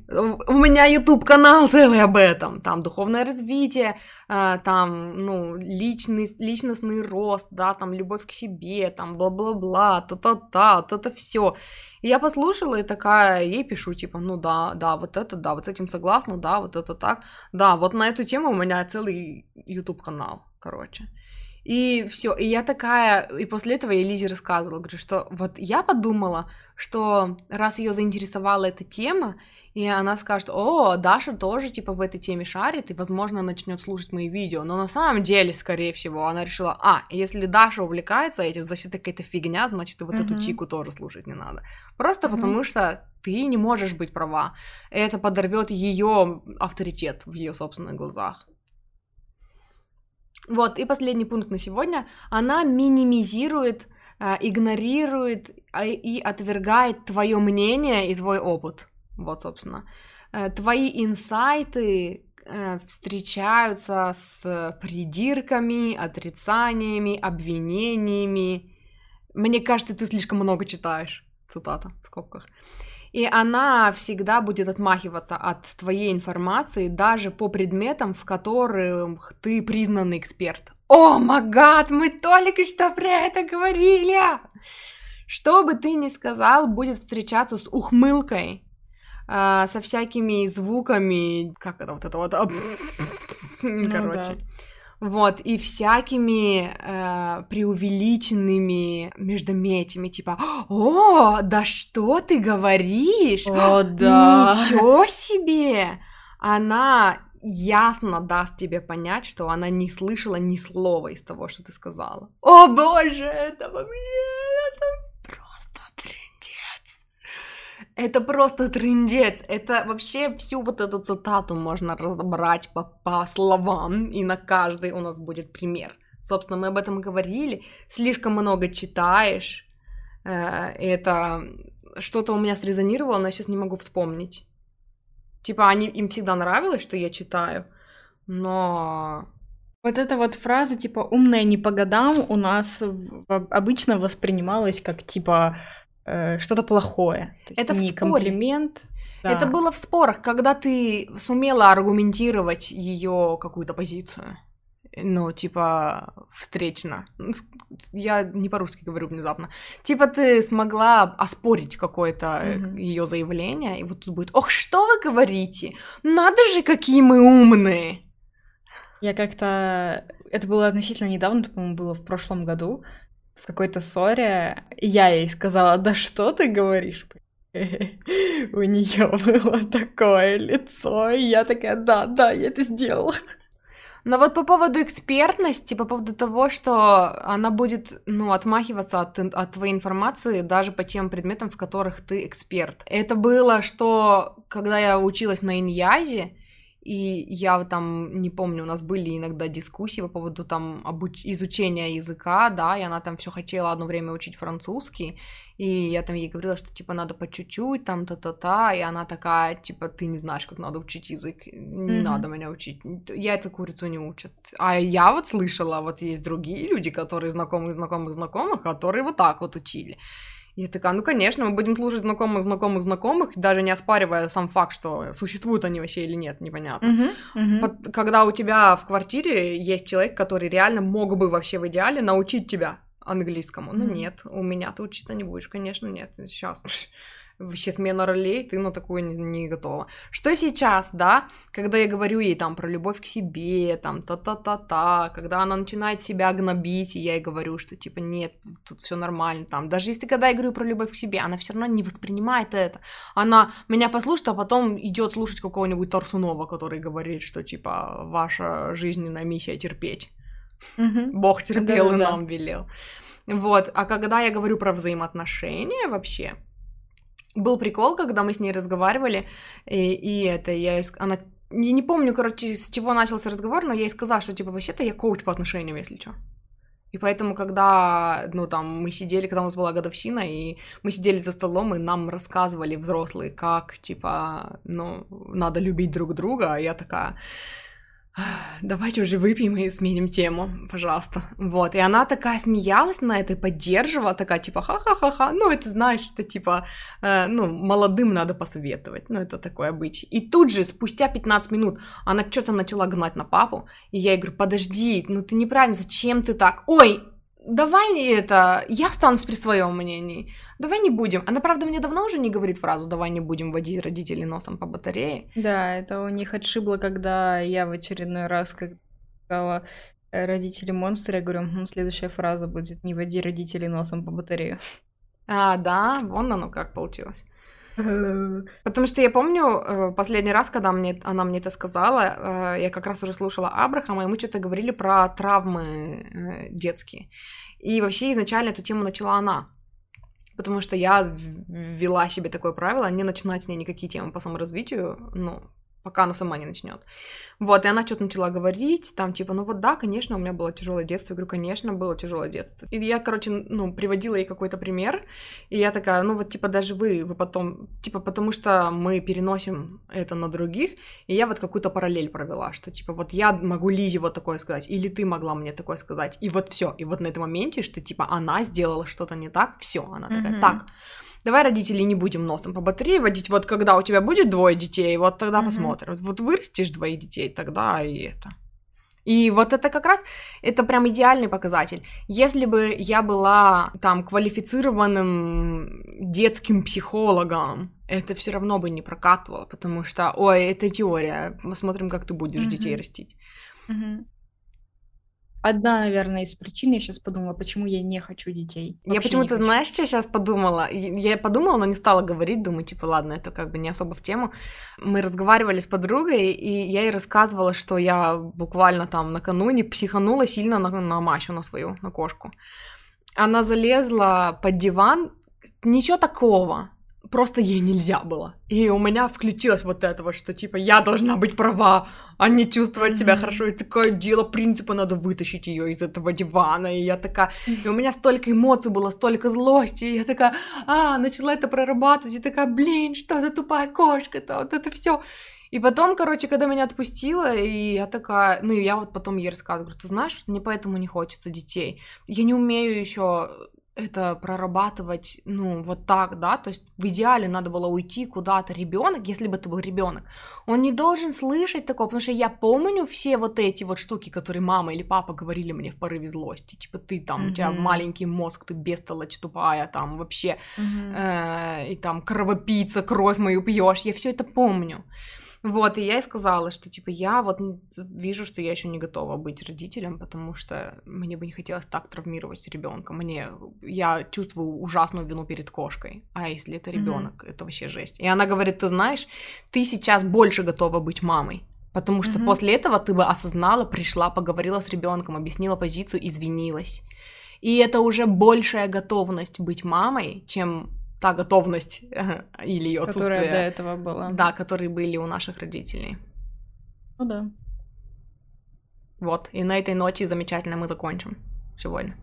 У меня YouTube канал целый об этом, там духовное развитие, э, там ну личный личностный рост, да, там любовь к себе, там бла-бла-бла, та-та-та, вот это все. И я послушала и такая ей пишу типа, ну да, да, вот это, да, вот с этим согласна, да, вот это так, да, вот на эту тему у меня целый YouTube канал, короче. И все, и я такая, и после этого я Лизе рассказывала, говорю, что вот я подумала, что раз ее заинтересовала эта тема, и она скажет, о, Даша тоже типа в этой теме шарит, и, возможно, начнет слушать мои видео. Но на самом деле, скорее всего, она решила, а, если Даша увлекается этим, значит, это какая-то фигня, значит, и вот mm-hmm. эту чику тоже слушать не надо. Просто mm-hmm. потому что ты не можешь быть права. Это подорвет ее авторитет в ее собственных глазах. Вот, и последний пункт на сегодня. Она минимизирует, игнорирует э, и отвергает твое мнение и твой опыт. Вот, собственно. Э, твои инсайты э, встречаются с придирками, отрицаниями, обвинениями. Мне кажется, ты слишком много читаешь. Цитата в скобках. И она всегда будет отмахиваться от твоей информации даже по предметам, в которых ты признанный эксперт. О, магад, мы только что про это говорили! Что бы ты ни сказал, будет встречаться с ухмылкой, э, со всякими звуками, как это вот это вот, ну, короче. Да. Вот, и всякими э, преувеличенными междометиями, типа, о, да что ты говоришь? О, да. Ничего себе! Она ясно даст тебе понять, что она не слышала ни слова из того, что ты сказала. О боже, это вообще, это просто трендец. Это просто трендец. Это вообще всю вот эту цитату можно разобрать по, по словам, и на каждый у нас будет пример. Собственно, мы об этом говорили. Слишком много читаешь. Э, это что-то у меня срезонировало, но я сейчас не могу вспомнить. Типа, они, им всегда нравилось, что я читаю, но... Вот эта вот фраза, типа, умная не по годам, у нас обычно воспринималась как, типа, э, что-то плохое. То это не комплимент. Да. Это было в спорах, когда ты сумела аргументировать ее какую-то позицию ну, типа, встречно. Я не по-русски говорю внезапно. Типа, ты смогла оспорить какое-то mm-hmm. ее заявление, и вот тут будет, ох, что вы говорите? Надо же, какие мы умные! Я как-то... Это было относительно недавно, по-моему, было в прошлом году, в какой-то ссоре. Я ей сказала, да что ты говоришь? У нее было такое лицо, и я такая, да, да, я это сделала. Но вот по поводу экспертности, по поводу того, что она будет, ну, отмахиваться от, от твоей информации даже по тем предметам, в которых ты эксперт. Это было, что когда я училась на Иньязе, и я там, не помню, у нас были иногда дискуссии по поводу там обуч... изучения языка, да, и она там все хотела одно время учить французский, и я там ей говорила, что типа надо по чуть-чуть, там та-та-та, и она такая, типа, ты не знаешь, как надо учить язык, не mm-hmm. надо меня учить, я эту курицу не учат. А я вот слышала, вот есть другие люди, которые знакомые, знакомых, знакомых, которые вот так вот учили. Я такая, ну, конечно, мы будем слушать знакомых, знакомых, знакомых, даже не оспаривая сам факт, что существуют они вообще или нет, непонятно. Uh-huh, uh-huh. Когда у тебя в квартире есть человек, который реально мог бы вообще в идеале научить тебя английскому. Ну, нет, у меня ты учиться не будешь, конечно, нет. Сейчас вообще смена ролей, ты на такое не, не готова. Что сейчас, да, когда я говорю ей там про любовь к себе, там та-та-та-та, когда она начинает себя гнобить, и я ей говорю, что типа нет, тут все нормально, там, даже если когда я говорю про любовь к себе, она все равно не воспринимает это. Она меня послушает, а потом идет слушать какого-нибудь Торсунова, который говорит, что типа ваша жизненная миссия терпеть. Бог терпел и нам велел. Вот, а когда я говорю про взаимоотношения вообще, был прикол, когда мы с ней разговаривали, и, и это, я, она, я не помню, короче, с чего начался разговор, но я ей сказала, что, типа, вообще-то я коуч по отношениям, если что. И поэтому, когда, ну, там, мы сидели, когда у нас была годовщина, и мы сидели за столом, и нам рассказывали взрослые, как, типа, ну, надо любить друг друга, а я такая, давайте уже выпьем и сменим тему, пожалуйста. Вот, и она такая смеялась на это, поддерживала, такая, типа, ха-ха-ха-ха, ну, это знаешь, что, типа, э, ну, молодым надо посоветовать, ну, это такой обычай. И тут же, спустя 15 минут, она что-то начала гнать на папу, и я ей говорю, подожди, ну, ты неправильно, зачем ты так? Ой, давай это, я останусь при своем мнении. Давай не будем. Она, правда, мне давно уже не говорит фразу «давай не будем водить родителей носом по батарее». Да, это у них отшибло, когда я в очередной раз как сказала родители монстры, я говорю, следующая фраза будет «не води родителей носом по батарее». А, да, вон оно как получилось. Потому что я помню э, последний раз, когда мне, она мне это сказала, э, я как раз уже слушала Абрахама, и мы что-то говорили про травмы э, детские. И вообще изначально эту тему начала она. Потому что я ввела себе такое правило, не начинать с ней никакие темы по саморазвитию, ну, пока она сама не начнет. Вот, и она что-то начала говорить, там, типа, ну вот да, конечно, у меня было тяжелое детство. Я говорю, конечно, было тяжелое детство. И я, короче, ну, приводила ей какой-то пример, и я такая, ну вот, типа, даже вы, вы потом, типа, потому что мы переносим это на других, и я вот какую-то параллель провела, что, типа, вот я могу Лизе вот такое сказать, или ты могла мне такое сказать, и вот все, и вот на этом моменте, что, типа, она сделала что-то не так, все, она такая, mm-hmm. так, давай родителей не будем носом по батарее водить, вот когда у тебя будет двое детей, вот тогда mm-hmm. посмотрим. Вот вырастешь двоих детей, тогда и это. И вот это как раз, это прям идеальный показатель. Если бы я была там квалифицированным детским психологом, это все равно бы не прокатывало, потому что, ой, это теория, посмотрим, как ты будешь mm-hmm. детей растить. Mm-hmm. Одна, наверное, из причин, я сейчас подумала, почему я не хочу детей. Вообще я почему-то, знаешь, что я сейчас подумала? Я подумала, но не стала говорить, думаю, типа, ладно, это как бы не особо в тему. Мы разговаривали с подругой, и я ей рассказывала, что я буквально там накануне психанула сильно на, на Масю, на свою, на кошку. Она залезла под диван, ничего такого, просто ей нельзя было. И у меня включилось вот это вот, что типа я должна быть права, а не чувствовать себя mm-hmm. хорошо. И такое дело принципа, надо вытащить ее из этого дивана. И я такая... И у меня столько эмоций было, столько злости. И я такая, а, начала это прорабатывать. И такая, блин, что за тупая кошка-то? Вот это все. И потом, короче, когда меня отпустила, и я такая, ну, и я вот потом ей рассказываю, говорю, ты знаешь, что мне поэтому не хочется детей. Я не умею еще это прорабатывать, ну, вот так, да, то есть в идеале надо было уйти куда-то ребенок, если бы это был ребенок, он не должен слышать такого, потому что я помню все вот эти вот штуки, которые мама или папа говорили мне в порыве злости, типа ты там, mm-hmm. у тебя маленький мозг, ты бестолочь тупая, там вообще, mm-hmm. э, и там кровопийца, кровь мою пьешь, я все это помню. Вот, и я и сказала, что, типа, я вот вижу, что я еще не готова быть родителем, потому что мне бы не хотелось так травмировать ребенка. Мне, я чувствую ужасную вину перед кошкой. А если это ребенок, mm-hmm. это вообще жесть. И она говорит, ты знаешь, ты сейчас больше готова быть мамой. Потому что mm-hmm. после этого ты бы осознала, пришла, поговорила с ребенком, объяснила позицию, извинилась. И это уже большая готовность быть мамой, чем та готовность или ее отсутствие. Которая до этого была. Да, которые были у наших родителей. Ну да. Вот, и на этой ночи замечательно мы закончим сегодня.